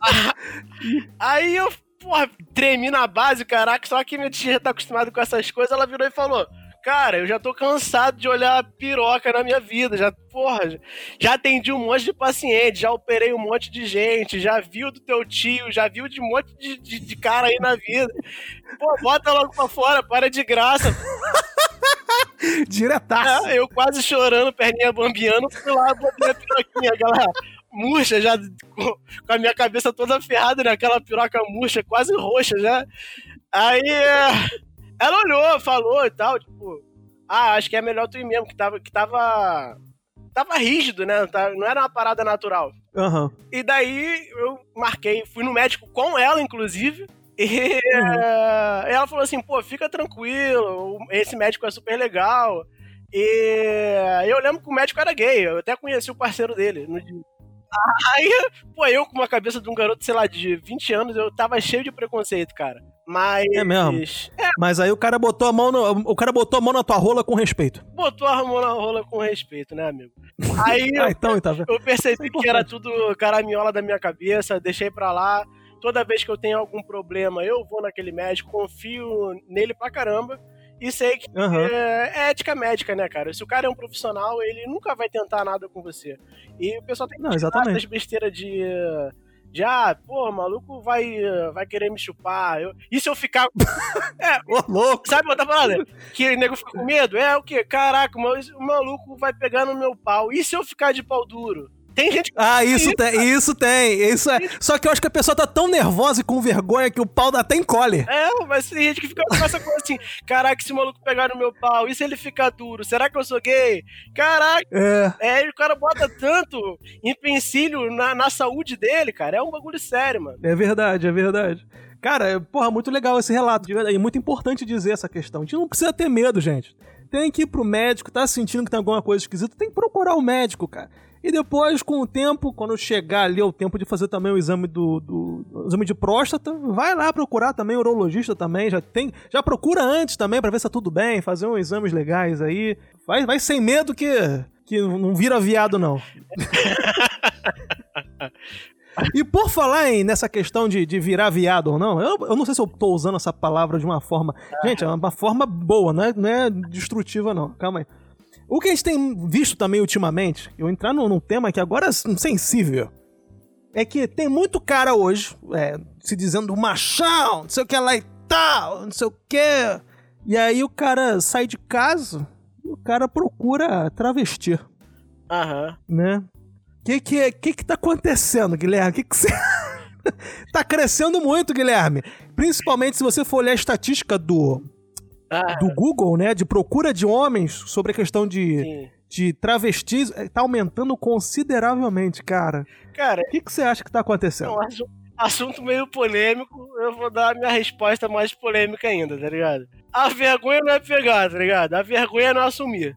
aí eu, porra, tremi na base, caraca, só que minha tia tá acostumada com essas coisas, ela virou e falou: Cara, eu já tô cansado de olhar piroca na minha vida. Já, porra, já atendi um monte de paciente, já operei um monte de gente, já viu do teu tio, já viu de um monte de, de, de cara aí na vida. Pô, bota logo pra fora, para de graça. Diretaço. É, eu quase chorando, perninha bambiando, fui lá, botei a piroquinha, aquela murcha já, com a minha cabeça toda ferrada, né? Aquela piroca murcha, quase roxa já. Aí ela olhou, falou e tal, tipo, ah, acho que é melhor tu ir mesmo, que tava, que tava, tava rígido, né? Não era uma parada natural. Uhum. E daí eu marquei, fui no médico com ela, inclusive, e uhum. ela falou assim, pô, fica tranquilo, esse médico é super legal. E eu lembro que o médico era gay, eu até conheci o parceiro dele no dia. Aí, pô, eu com uma cabeça de um garoto, sei lá, de 20 anos, eu tava cheio de preconceito, cara. Mas. É mesmo. É. Mas aí o cara botou a mão no, o cara botou a mão na tua rola com respeito. Botou a mão na rola com respeito, né, amigo? Aí ah, então, tá eu percebi é que era tudo caraminhola da minha cabeça, deixei pra lá toda vez que eu tenho algum problema, eu vou naquele médico, confio nele pra caramba. E sei que uhum. é, é, ética médica, né, cara? Se o cara é um profissional, ele nunca vai tentar nada com você. E o pessoal tem que Não, exatamente. das besteiras de. De, ah, pô, o maluco vai, vai querer me chupar. Eu, e se eu ficar. é, Ô, louco. Sabe outra parada? Que o nego fica com medo? É o quê? Caraca, o maluco vai pegar no meu pau. E se eu ficar de pau duro? Tem gente que. Ah, isso tem, isso tem. Isso é. Só que eu acho que a pessoa tá tão nervosa e com vergonha que o pau dá até encolhe. É, mas tem gente que fica com essa coisa assim: caraca, esse maluco pegar no meu pau, e se ele ficar duro? Será que eu sou gay? Caraca. É. É, o cara bota tanto empecilho na, na saúde dele, cara. É um bagulho sério, mano. É verdade, é verdade. Cara, é, porra, muito legal esse relato. E muito importante dizer essa questão. A gente não precisa ter medo, gente. Tem que ir pro médico, tá sentindo que tem alguma coisa esquisita, tem que procurar o médico, cara. E depois, com o tempo, quando chegar ali o tempo de fazer também o exame do, do, do exame de próstata, vai lá procurar também o urologista também, já tem, já procura antes também para ver se tá tudo bem, fazer uns exames legais aí. Vai, vai sem medo que que não vira viado não. E por falar em nessa questão de, de virar viado ou não, eu, eu não sei se eu tô usando essa palavra de uma forma. Gente, é uma forma boa, não é, não é destrutiva, não. Calma aí. O que a gente tem visto também ultimamente, eu entrar num, num tema que agora é sensível, é que tem muito cara hoje, é, se dizendo machão, não sei o que lá e tal, não sei o que. E aí o cara sai de casa e o cara procura travestir. Aham. Né? O que que, que que tá acontecendo, Guilherme? O que que você... tá crescendo muito, Guilherme. Principalmente se você for olhar a estatística do ah. do Google, né? De procura de homens sobre a questão de, de travestis, eh, tá aumentando consideravelmente, cara. Cara. O que, que você acha que tá acontecendo? Eu acho assunto meio polêmico, eu vou dar a minha resposta mais polêmica ainda, tá ligado? A vergonha não é pegar, tá ligado? A vergonha é não assumir.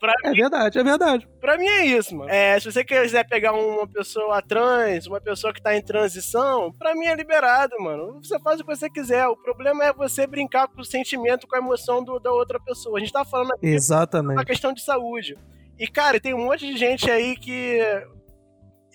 Pra é mim, verdade, é verdade. Pra mim é isso, mano. É, se você quiser pegar uma pessoa trans, uma pessoa que tá em transição, pra mim é liberado, mano. Você faz o que você quiser. O problema é você brincar com o sentimento, com a emoção do, da outra pessoa. A gente tá falando aqui Exatamente. uma questão de saúde. E, cara, tem um monte de gente aí que.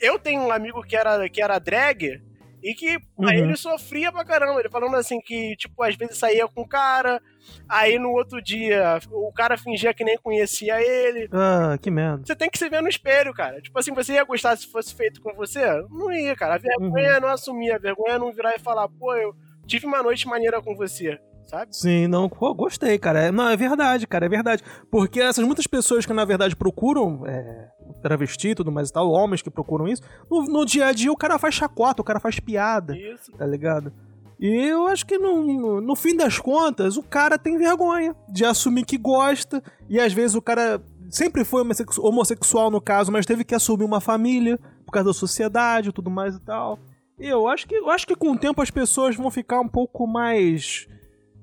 Eu tenho um amigo que era, que era drag, e que uhum. aí ele sofria pra caramba. Ele falando assim que, tipo, às vezes saía com o cara, aí no outro dia o cara fingia que nem conhecia ele. Ah, que merda. Você tem que se ver no espelho, cara. Tipo assim, você ia gostar se fosse feito com você? Não ia, cara. A vergonha uhum. não assumir, a vergonha é não virar e falar, pô, eu tive uma noite maneira com você sabe? Sim, não, pô, gostei, cara. É, não, é verdade, cara, é verdade. Porque essas muitas pessoas que, na verdade, procuram é, travesti e tudo mais e tal, homens que procuram isso, no, no, dia a dia o cara faz chacota, o cara faz piada. Isso. Tá ligado? E eu acho que no, no, fim das contas, o cara tem vergonha de assumir que gosta, e às vezes o cara sempre foi homossexual no caso, mas teve que assumir uma família por causa da sociedade e tudo mais e tal. Eu acho que eu acho que com o tempo as pessoas vão ficar um pouco mais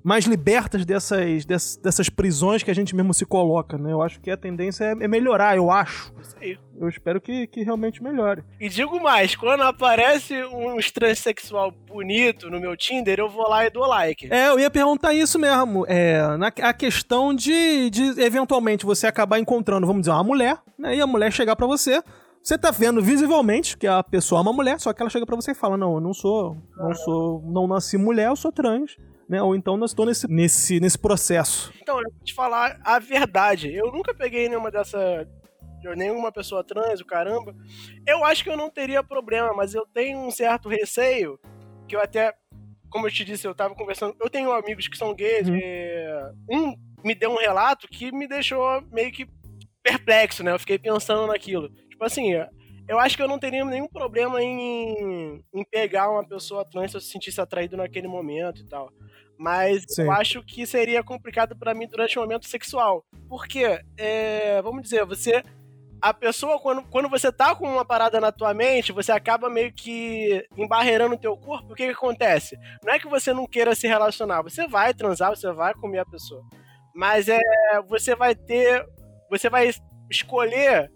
mais libertas dessas, dessas, dessas prisões que a gente mesmo se coloca, né? Eu acho que a tendência é, é melhorar, eu acho. Isso aí. Eu espero que, que realmente melhore. E digo mais, quando aparece um transexual bonito no meu Tinder, eu vou lá e dou like. É, eu ia perguntar isso mesmo. É, na, a questão de, de eventualmente você acabar encontrando, vamos dizer, uma mulher, né? E a mulher chegar pra você. Você tá vendo visivelmente que a pessoa é uma mulher, só que ela chega pra você e fala: Não, eu não sou, não sou, não nasci mulher, eu sou trans. Né? Ou então nós estou nesse, nesse, nesse processo. Então, eu vou te falar a verdade. Eu nunca peguei nenhuma dessa. Nenhuma pessoa trans, o caramba. Eu acho que eu não teria problema, mas eu tenho um certo receio que eu até. Como eu te disse, eu tava conversando. Eu tenho amigos que são gays. Uhum. e um me deu um relato que me deixou meio que perplexo, né? Eu fiquei pensando naquilo. Tipo assim, eu acho que eu não teria nenhum problema em, em pegar uma pessoa trans se eu se sentisse atraído naquele momento e tal. Mas Sim. eu acho que seria complicado pra mim durante o momento sexual. Porque, é, vamos dizer, você. A pessoa, quando, quando você tá com uma parada na tua mente, você acaba meio que embarreirando o teu corpo. O que, que acontece? Não é que você não queira se relacionar, você vai transar, você vai comer a pessoa. Mas é. Você vai ter. Você vai escolher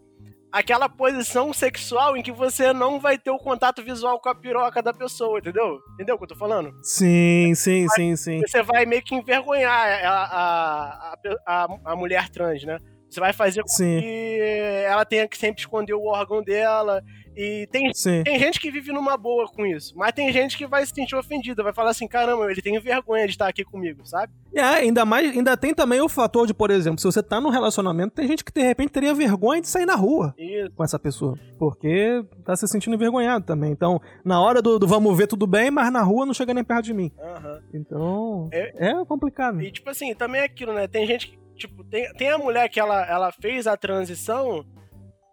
aquela posição sexual em que você não vai ter o contato visual com a piroca da pessoa, entendeu? Entendeu o que eu tô falando? Sim, sim, sim, sim. Você vai meio que envergonhar a, a, a, a, a mulher trans, né? Você vai fazer com Sim. que ela tenha que sempre esconder o órgão dela. E tem, Sim. tem gente que vive numa boa com isso, mas tem gente que vai se sentir ofendida, vai falar assim: caramba, ele tem vergonha de estar aqui comigo, sabe? É, ainda mais, ainda tem também o fator de, por exemplo, se você tá num relacionamento, tem gente que de repente teria vergonha de sair na rua Isso. com essa pessoa. Porque tá se sentindo envergonhado também. Então, na hora do, do vamos ver tudo bem, mas na rua não chega nem perto de mim. Aham. Então, É- é, complicado. E, tipo assim, também é aquilo, né? Tem gente que, tipo, tem, tem a mulher que ela, ela fez a transição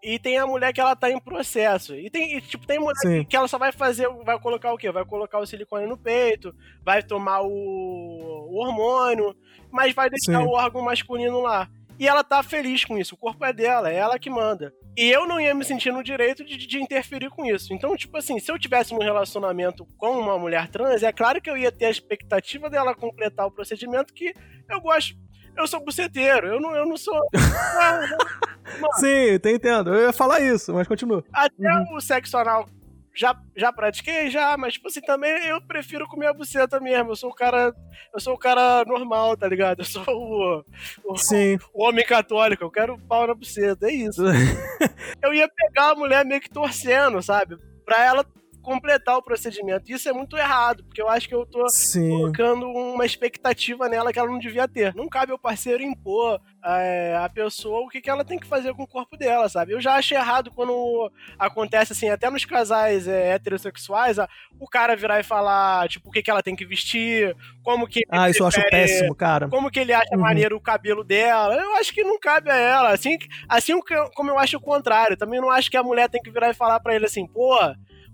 e tem a mulher que ela tá em processo. E tem, e, tipo, tem mulher Sim. que, ela só vai fazer, vai colocar o quê? Vai colocar o silicone no peito, vai tomar o, o hormônio, mas vai deixar Sim. o órgão masculino lá. E ela tá feliz com isso, o corpo é dela, é ela que manda. E eu não ia me sentir no direito de, de interferir com isso. Então, tipo assim, se eu tivesse um relacionamento com uma mulher trans, é claro que eu ia ter a expectativa dela completar o procedimento que eu gosto. Eu sou buceteiro, eu não, eu não sou. Ah, não. Sim, te entendo. Eu ia falar isso, mas continua. Até o sexo anal já, já pratiquei, já, mas tipo assim, também eu prefiro comer a buceta mesmo. Eu sou o cara. Eu sou o cara normal, tá ligado? Eu sou o, o, Sim. o homem católico, eu quero pau na buceta, é isso. eu ia pegar a mulher meio que torcendo, sabe? Pra ela completar o procedimento. Isso é muito errado, porque eu acho que eu tô Sim. colocando uma expectativa nela que ela não devia ter. Não cabe ao parceiro impor é, a pessoa o que, que ela tem que fazer com o corpo dela, sabe? Eu já acho errado quando acontece assim, até nos casais é, heterossexuais, a- o cara virar e falar, tipo, o que, que ela tem que vestir, como que. Ah, isso eu acho péssimo, cara. Como que ele acha Uhum. maneiro o cabelo dela? Eu acho que não cabe a ela. Assim, assim como eu acho o contrário. Também não acho que a mulher tem que virar e falar pra ele assim, pô,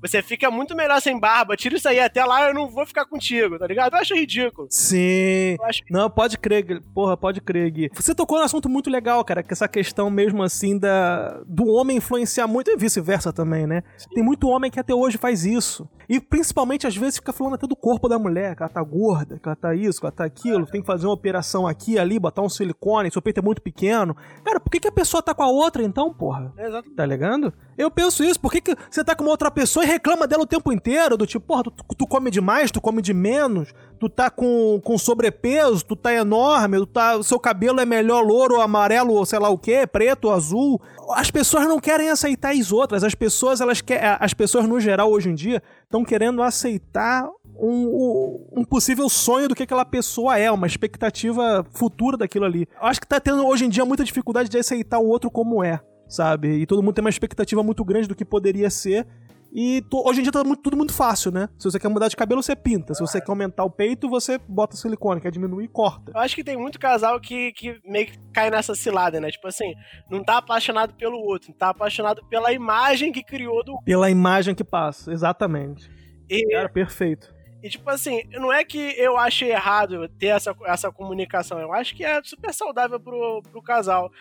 você fica muito melhor sem barba, tira isso aí, até lá eu não vou ficar contigo, tá ligado? Eu acho ridículo. Sim. Acho Não, pode crer, Gui. porra, pode crer, Gui. Você tocou num assunto muito legal, cara, que essa questão mesmo assim da do homem influenciar muito e vice-versa também, né? Tem muito homem que até hoje faz isso. E principalmente às vezes fica falando até do corpo da mulher, que ela tá gorda, que ela tá isso, que ela tá aquilo, tem que fazer uma operação aqui, ali, botar um silicone, seu peito é muito pequeno. Cara, por que, que a pessoa tá com a outra então, porra? Exato. Tá ligado? Eu penso isso, por que, que você tá com uma outra pessoa e reclama dela o tempo inteiro? Do tipo, porra, tu, tu come demais, tu come de menos, tu tá com, com sobrepeso, tu tá enorme, tu tá, seu cabelo é melhor louro, amarelo, ou sei lá o que, preto, azul. As pessoas não querem aceitar as outras. As pessoas, elas querem. As pessoas, no geral, hoje em dia, estão querendo aceitar um- um possível sonho do que aquela pessoa é, uma expectativa futura daquilo ali. Eu acho que tá tendo hoje em dia muita dificuldade de aceitar o outro como é, sabe? E todo mundo tem uma expectativa muito grande do que poderia ser. E to- hoje em dia tá muito- tudo muito fácil, né? Se você quer mudar de cabelo, você pinta. Se você quer aumentar o peito, você bota silicone. Quer diminuir, corta. Eu acho que tem muito casal que, que meio que cai nessa cilada, né? Tipo assim, não tá apaixonado pelo outro, tá apaixonado pela imagem que criou do. Pela imagem que passa, exatamente. E, Cara, perfeito. E, tipo assim, não é que eu ache errado ter essa, essa comunicação. Eu acho que é super saudável pro, pro casal.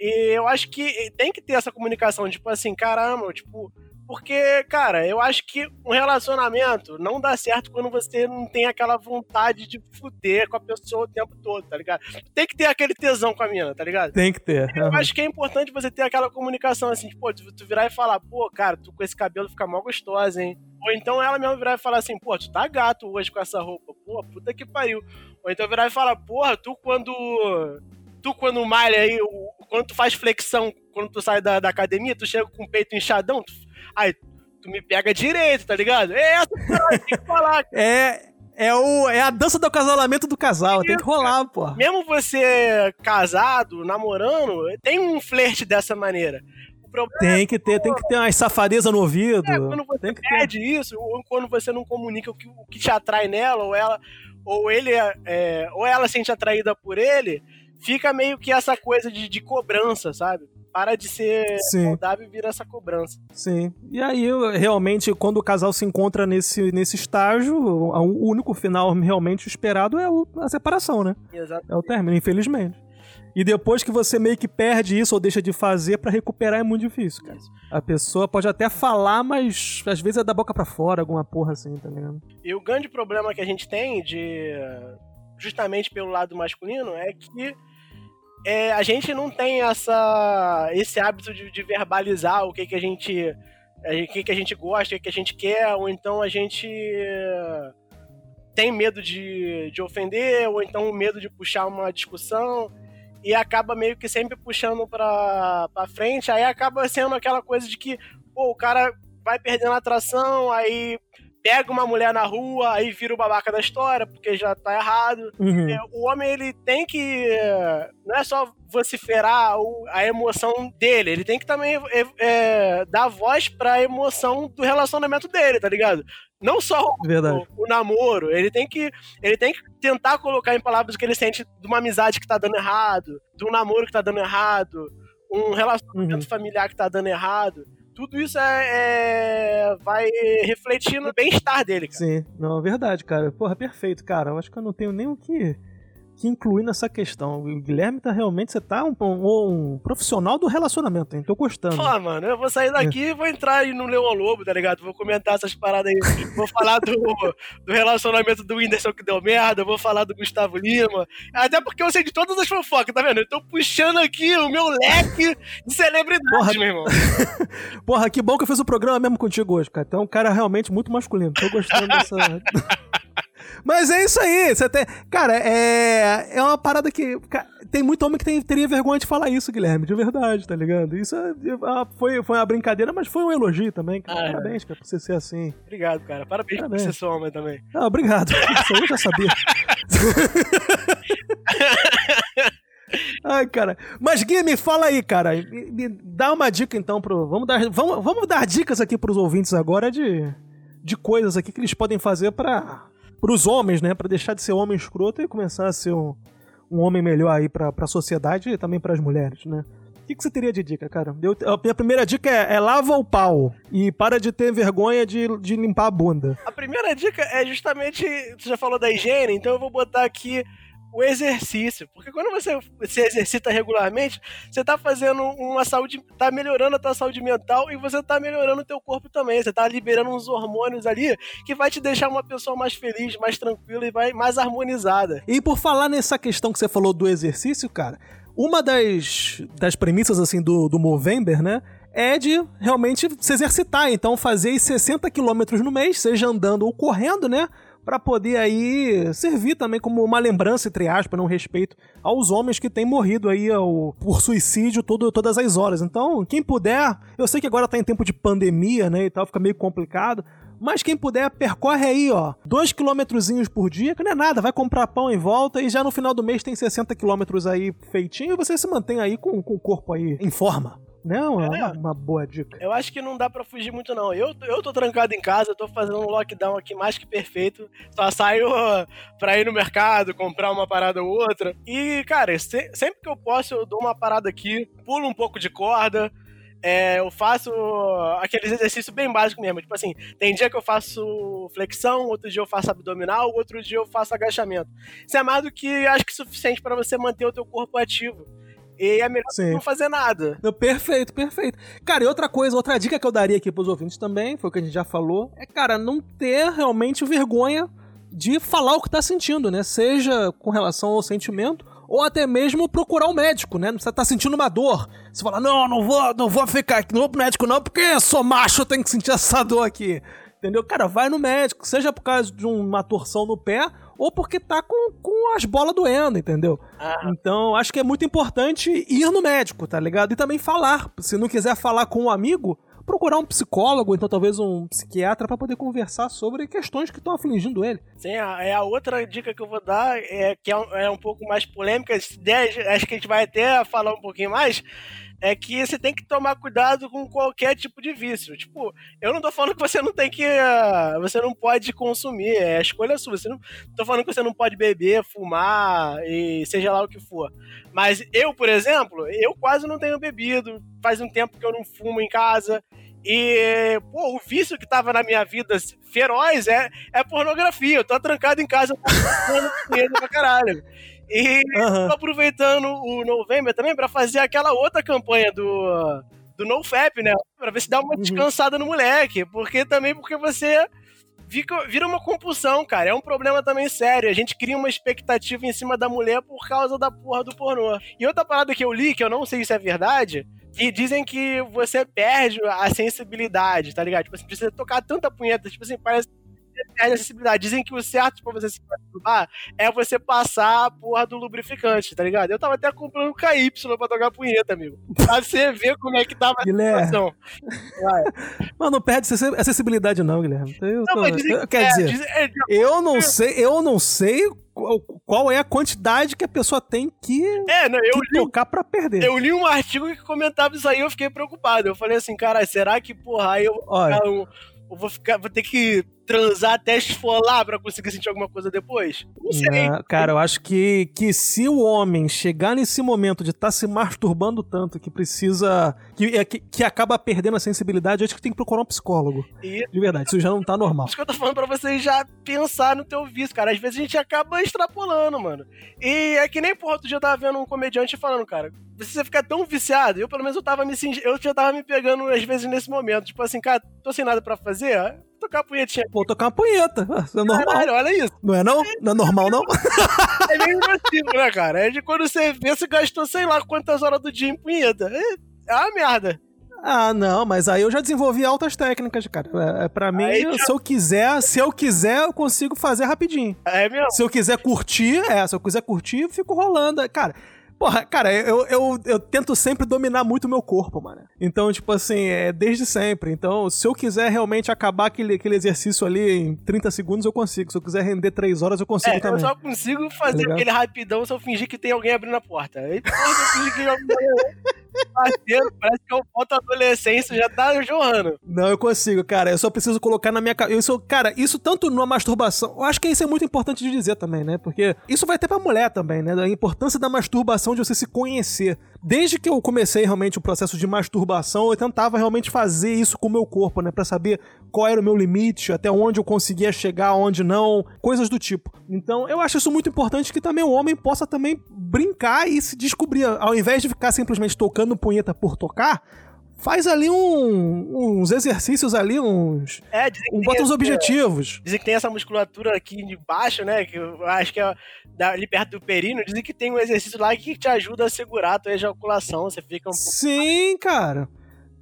E eu acho que tem que ter essa comunicação. Tipo assim, caramba, tipo, Porque, cara, eu acho que um relacionamento não dá certo quando você não tem aquela vontade de fuder com a pessoa o tempo todo, tá ligado? Tem que ter aquele tesão com a mina, tá ligado? Tem que ter. Eu uhum. acho que é importante você ter aquela comunicação assim, tipo, pô, tu, tu virar e falar, pô, cara, tu com esse cabelo fica mó gostosa, hein? Ou então ela mesmo virar e falar assim, pô, tu tá gato hoje com essa roupa, pô, puta que pariu. Ou então virar e falar, porra, tu quando. Tu quando malha aí, quando tu faz flexão, quando tu sai da, da academia, tu chega com o peito inchadão, tu, aí tu me pega direito, tá ligado? É essa que tem que falar. é. É, o, é a dança do acasalamento do casal, tem que rolar, pô. Mesmo você casado, namorando, tem um flerte dessa maneira. tem que ter, tem que ter uma safadeza no ouvido. É, quando você perde isso, ou quando você não comunica o que, o que te atrai nela, ou ela, ou ele é, é, ou ela sente atraída por ele, fica meio que essa coisa de, de cobrança, sabe? Para de ser Sim. saudável e vira essa cobrança. Sim. E aí, realmente, quando o casal se encontra nesse, nesse estágio, o único final realmente esperado é a separação, né? Exatamente. É o término, infelizmente. E depois que você meio que perde isso ou deixa de fazer, para recuperar é muito difícil, cara. A pessoa pode até falar, mas às vezes é da boca para fora, alguma porra assim, tá ligado? E o grande problema que a gente tem de. justamente pelo lado masculino é que. É, a gente não tem essa, esse hábito de, de verbalizar o que, que a gente o que, que a gente gosta, o que, que a gente quer, ou então a gente tem medo de, de ofender, ou então medo de puxar uma discussão e acaba meio que sempre puxando pra, pra frente, aí acaba sendo aquela coisa de que, pô, o cara vai perdendo atração, aí pega uma mulher na rua, aí vira o babaca da história, porque já tá errado. Uhum. É, o homem, ele tem que. Não é só vociferar a emoção dele, ele tem que também é, é, dar voz pra emoção do relacionamento dele, tá ligado? Não só o, o, namoro, ele tem que ele tem que tentar colocar em palavras o que ele sente de uma amizade que tá dando errado, de um namoro que tá dando errado, um relacionamento uhum. familiar que tá dando errado tudo isso é, é, vai refletir no bem-estar dele, cara. Sim, não, é verdade, cara. Porra, perfeito, cara. Eu acho que eu não tenho nem o que que incluir nessa questão. O Guilherme tá realmente, você tá um, um, um, profissional do relacionamento, hein? Tô gostando. Pô, mano, eu vou sair daqui e vou entrar aí no Leão Lobo, tá ligado? Vou comentar essas paradas aí. vou falar do, do relacionamento do Whindersson que deu merda, vou falar do Gustavo Lima. Até porque eu sei de todas as fofocas, tá vendo? Eu tô puxando aqui o meu leque de celebridades, Porra. meu irmão. Porra, que bom que eu fiz o programa mesmo contigo hoje, cara. Então é um cara realmente muito masculino. Tô gostando dessa. Mas é isso aí. Você tem... Cara, é... é uma parada que. Tem muito homem que tem... teria vergonha de falar isso, Guilherme, de verdade, tá ligado? Isso é... é foi... foi uma brincadeira, mas foi um elogio também. Cara. Ah, é. Parabéns, cara, por você ser assim. Obrigado, cara. Parabéns, Parabéns. por você ser homem também. Ah, obrigado. Isso eu já sabia. Ai, cara. Mas, Gui, me fala aí, cara. Me, me, dá uma dica, então, pro. Vamos dar, vamos, vamos dar dicas aqui pros ouvintes agora de, de coisas aqui que eles podem fazer para pros homens, né? Para deixar de ser homem escroto e começar a ser um, um homem melhor aí pra, pra sociedade e também para as mulheres, né? O que, que, você teria de dica, cara? Eu, a minha primeira dica é, é, lava o pau e para de ter vergonha de, de limpar a bunda. A primeira dica é justamente, você já falou da higiene, então eu vou botar aqui o exercício. Porque quando você se exercita regularmente, você tá fazendo uma saúde, tá melhorando a tua saúde mental e você tá melhorando o teu corpo também. Você tá liberando uns hormônios ali que vai te deixar uma pessoa mais feliz, mais tranquila e vai mais harmonizada. E por falar nessa questão que você falou do exercício, cara, uma das, das premissas assim do, do Movember, né? é de realmente se exercitar. Então, fazer 60 quilômetros no mês, seja andando ou correndo, né? Para poder aí servir também como uma lembrança, entre aspas, um respeito aos homens que têm morrido aí ao, por suicídio todo, todas as horas. Então, quem puder, eu sei que agora tá em tempo de pandemia, né, e tal, fica meio complicado, mas quem puder, percorre aí, ó, dois quilômetrozinhos por dia, que não é nada, vai comprar pão em volta e já no final do mês tem 60 quilômetros aí feitinho e você se mantém aí com, com o corpo aí em forma. Não, é, é uma, uma, boa dica. Eu acho que não dá para fugir muito, não. Eu, eu tô trancado em casa, tô fazendo um lockdown aqui mais que perfeito. Só saio pra ir no mercado, comprar uma parada ou outra. E, cara, se, sempre que eu posso, eu dou uma parada aqui, pulo um pouco de corda. É, eu faço aqueles exercícios bem básicos mesmo. Tipo assim, tem dia que eu faço flexão, outro dia eu faço abdominal, outro dia eu faço agachamento. Isso é mais do que acho que suficiente para você manter o teu corpo ativo. E é melhor Sim. não fazer nada. Perfeito, perfeito. Cara, e outra coisa, outra dica que eu daria aqui pros ouvintes também, foi o que a gente já falou, é, cara, não ter realmente vergonha de falar o que tá sentindo, né? Seja com relação ao sentimento ou até mesmo procurar um médico, né? Você tá sentindo uma dor. Você fala, não, não vou, não vou ficar aqui, não vou pro médico não, porque sou macho, eu tenho que sentir essa dor aqui. Entendeu? Cara, vai no médico, seja por causa de uma torção no pé ou porque tá com, com as bolas doendo, entendeu? Ah. Então, acho que é muito importante ir no médico, tá ligado? E também falar. Se não quiser falar com um amigo, procurar um psicólogo, então talvez um psiquiatra, para poder conversar sobre questões que estão afligindo ele. Sim, é a outra dica que eu vou dar, é, que é um, é um pouco mais polêmica, acho que a gente vai até falar um pouquinho mais, é que você tem que tomar cuidado com qualquer tipo de vício. Tipo, eu não tô falando que você não tem que. Uh, você não pode consumir, é a escolha sua. Você não, tô falando que você não pode beber, fumar e seja lá o que for. Mas eu, por exemplo, eu quase não tenho bebido. Faz um tempo que eu não fumo em casa. E, pô, o vício que tava na minha vida feroz é, é pornografia. Eu tô trancado em casa, tô pra caralho. E uhum. tô aproveitando o November também para fazer aquela outra campanha do, do NoFap, né? Pra ver se dá uma uhum. descansada no moleque. Porque também porque você fica, vira uma compulsão, cara. É um problema também sério. A gente cria uma expectativa em cima da mulher por causa da porra do pornô. E outra parada que eu li, que eu não sei se é verdade, que dizem que você perde a sensibilidade, tá ligado? Tipo assim, precisa tocar tanta punheta, tipo assim, parece perde a sensibilidade. Dizem que o certo pra você se masturbar é você passar a porra do lubrificante, tá ligado? Eu tava até comprando o KY pra tocar punheta, amigo. Pra você ver como é que tava a situação. Mas não perde acessibilidade não, Guilherme. Eu não, tô... dizem, Quer é, dizer, dizem, é, eu não sei, eu não sei qual é a quantidade que a pessoa tem que, é, não, eu que li, tocar pra perder. Eu li um artigo que comentava isso aí e eu fiquei preocupado. Eu falei assim, cara, será que, porra, aí eu vou, um, eu vou, ficar, vou ter que transar até esfolar pra conseguir sentir alguma coisa depois? Não sei. Não, cara, eu acho que, que se o homem chegar nesse momento de estar tá se masturbando tanto que precisa. Que, é, que, que, acaba perdendo a sensibilidade, eu acho que tem que procurar um psicólogo. E... De verdade, isso já não tá normal. Isso que eu tô falando pra vocês já pensar no teu vício, cara. Às vezes a gente acaba extrapolando, mano. E é que nem, porra, outro dia eu tava vendo um comediante falando, cara, você fica tão viciado, eu pelo menos eu tava me eu já tava me pegando às vezes nesse momento, tipo assim, cara, tô sem nada pra fazer, tocar a punhetinha. Vou tocar uma punheta. Isso é normal. Caralho, olha isso. Não é não? Não é normal, não? é meio nocivo, né, cara? É de quando você vê, você gastou sei lá quantas horas do dia em punheta. É, é uma merda. Ah, não, mas aí eu já desenvolvi altas técnicas, cara. É, é pra mim, se eu quiser, se eu quiser, eu consigo fazer rapidinho. É mesmo? Se eu quiser curtir, é, se eu quiser curtir, eu fico rolando. Cara, Porra, cara, eu, eu, eu tento sempre dominar muito o meu corpo, mano. Então, tipo assim, é desde sempre. Então, se eu quiser realmente acabar aquele, aquele exercício ali em 30 segundos, eu consigo. Se eu quiser render 3 horas, eu consigo é, também. Eu só consigo fazer tá aquele rapidão se eu fingir que tem alguém abrindo a porta. Aí, eu fingir que alguém Parece que é o ponto adolescência já tá jorrando. Não, eu consigo, cara. Eu só preciso colocar na minha cabeça. Cara, isso tanto numa masturbação. Eu acho que isso é muito importante de dizer também, né? Porque isso vai ter pra mulher também, né? A importância da masturbação de você se conhecer. Desde que eu comecei realmente o processo de masturbação, eu tentava realmente fazer isso com o meu corpo, né? Pra saber qual era o meu limite, até onde eu conseguia chegar, onde não, coisas do tipo. Então, eu acho isso muito importante que também o homem possa também brincar e se descobrir. Ao invés de ficar simplesmente tocando punheta por tocar, faz ali um, uns exercícios ali, uns. É, um, bota uns objetivos. dizem que tem essa musculatura aqui de baixo, né? Que eu acho que é ali perto do perino. Dizem que tem um exercício lá que te ajuda a segurar a tua ejaculação. Você fica um pouco. Sim, mais... cara.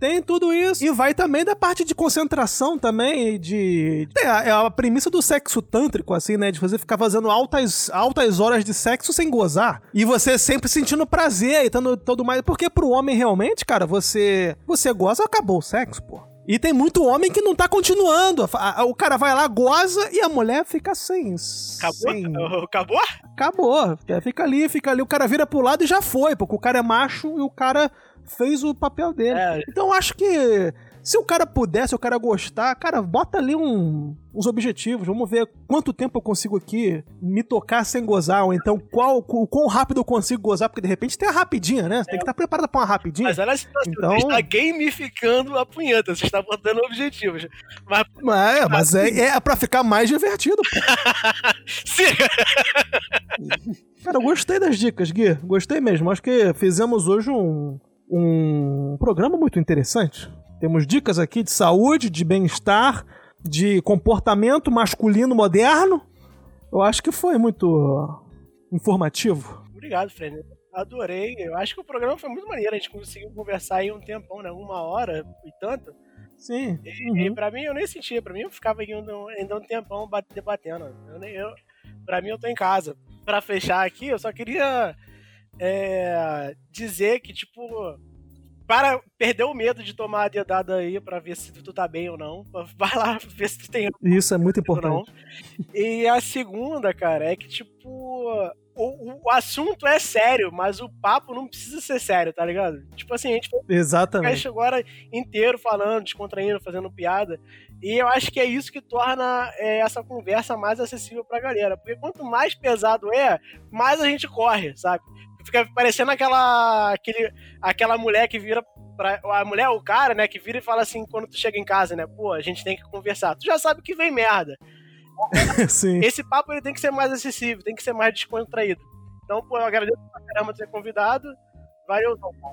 Tem tudo isso. E vai também da parte de concentração também, de... É a, é a premissa do sexo tântrico, assim, né? De você ficar fazendo altas, altas horas de sexo sem gozar. E você sempre sentindo prazer e tendo todo mais... Porque pro homem, realmente, cara, você... Você goza, acabou o sexo, pô. E tem muito homem que não tá continuando. O cara vai lá, goza e a mulher fica sem. Acabou? Sem... Acabou? Acabou. Fica ali, fica ali. O cara vira pro lado e já foi, porque o cara é macho e o cara fez o papel dele. É. Então acho que Se o cara puder, se o cara gostar, cara, bota ali um, uns objetivos. Vamos ver quanto tempo eu consigo aqui me tocar sem gozar, ou então qual, o quão rápido eu consigo gozar, porque de repente tem a rapidinha, né? Você tem que estar preparado pra uma rapidinha. Mas olha a situação, Então- você está gamificando a punheta, você está botando objetivos. Mas, É, mas é, é pra ficar mais divertido, pô. sim, Cara, eu gostei das dicas, Gui. Gostei mesmo. Acho que fizemos hoje um, um programa muito interessante. Temos dicas aqui de saúde, de bem-estar, de comportamento masculino moderno. Eu acho que foi muito informativo. Obrigado, Fred. Adorei. Eu acho que o programa foi muito maneiro. A gente conseguiu conversar aí um tempão, né? Uma hora e tanto. Sim. E Uhum. pra mim eu nem sentia. Pra mim eu ficava aqui ainda, ainda um tempão bate- debatendo. Eu, nem- eu, pra mim eu tô em casa. Pra fechar aqui, eu só queria é, dizer que, tipo, para perder o medo de tomar a dedada aí pra ver se tu tá bem ou não. Vai lá ver se tu tem Isso é muito importante. E a segunda, cara, é que, tipo, o, o assunto é sério, mas o papo não precisa ser sério, tá ligado? Tipo assim, a gente Exatamente. agora inteiro falando, descontraindo, fazendo piada. E eu acho que é isso que torna é, essa conversa mais acessível pra galera. Porque quanto mais pesado é, mais a gente corre, sabe? Fica parecendo aquela, aquele, aquela mulher que vira pra. A mulher, o cara, né, que vira e fala assim quando tu chega em casa, né? Pô, a gente tem que conversar. Tu já sabe que vem merda. Sim. Esse papo ele tem que ser mais acessível, tem que ser mais descontraído. Então, pô, eu agradeço pra caramba ter convidado.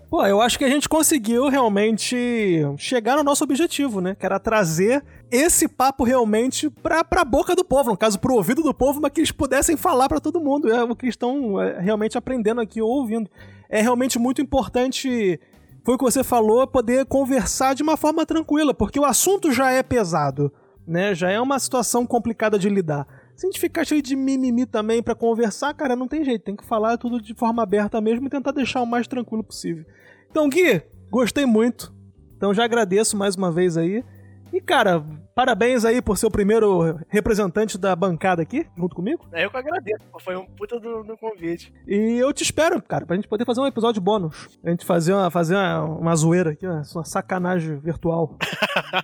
Pô, eu acho que a gente conseguiu realmente chegar no nosso objetivo, né? Que era trazer esse papo realmente pra, pra boca do povo, no caso, pro ouvido do povo, mas que eles pudessem falar pra todo mundo. É o que estão é, realmente aprendendo aqui ou ouvindo. É realmente muito importante, foi o que você falou, poder conversar de uma forma tranquila, porque o assunto já é pesado, né? Já é uma situação complicada de lidar. Se a gente ficar cheio de mimimi também pra conversar, cara, não tem jeito. Tem que falar tudo de forma aberta mesmo e tentar deixar o mais tranquilo possível. Então, Gui, gostei muito. Então já agradeço mais uma vez aí. E, cara, parabéns aí por ser o primeiro representante da bancada aqui, junto comigo. É eu que agradeço, foi um puta do, do convite. E eu te espero, cara, pra gente poder fazer um episódio bônus. A gente fazer uma, fazer uma, uma zoeira aqui, uma, uma sacanagem virtual.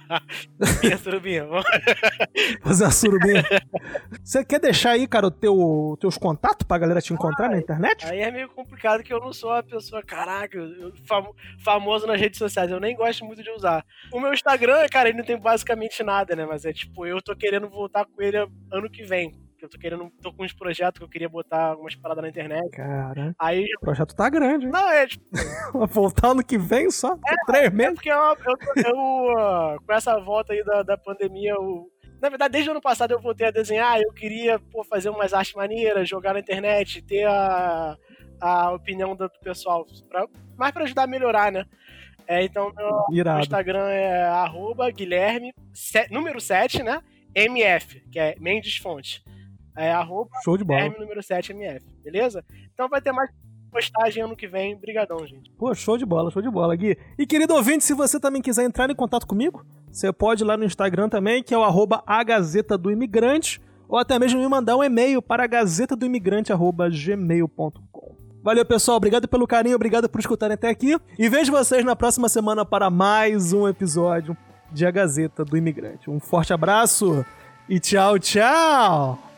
Minha surubinha, vamos- Fazer uma surubinha. Você quer deixar aí, cara, o teu, teus contatos pra galera te encontrar na internet? Aí é meio complicado que eu não sou uma pessoa, caraca, eu- famo- famoso nas redes sociais, eu nem gosto muito de usar. O meu Instagram, cara, ele não tem basicamente nada, né? Mas é tipo, eu tô querendo voltar com ele ano que vem. Eu tô querendo, tô com uns projetos que eu queria botar algumas paradas na internet. Cara, Aí, o projeto tá grande, hein? não, é tipo, Voltar ano que vem só? três é meses? porque eu, eu, eu, ah, com essa volta aí da, da pandemia, eu, na verdade, desde o ano passado eu voltei a desenhar, eu queria pô, fazer umas artes maneiras, jogar na internet, ter a, a opinião do, pessoal, pra, mais pra ajudar a melhorar, né? É, então, meu. Instagram é arroba Guilherme, se- número 7, né? MF, que é Mendes Fonte. É arroba Show de bola. Guilherme número 7 MF, beleza? Então vai ter mais postagem ano que vem. Brigadão, gente. Pô, show de bola, show de bola, Gui. E querido ouvinte, se você também quiser entrar em contato comigo, você pode ir lá no Instagram também, que é o arroba a Gazeta do Imigrante, ou até mesmo me mandar um e-mail para gazetadoimigrante.gmail.com. Valeu, pessoal. Obrigado pelo carinho, obrigado por escutarem até aqui. E vejo vocês na próxima semana para mais um episódio de A Gazeta do Imigrante. Um forte abraço e tchau, tchau!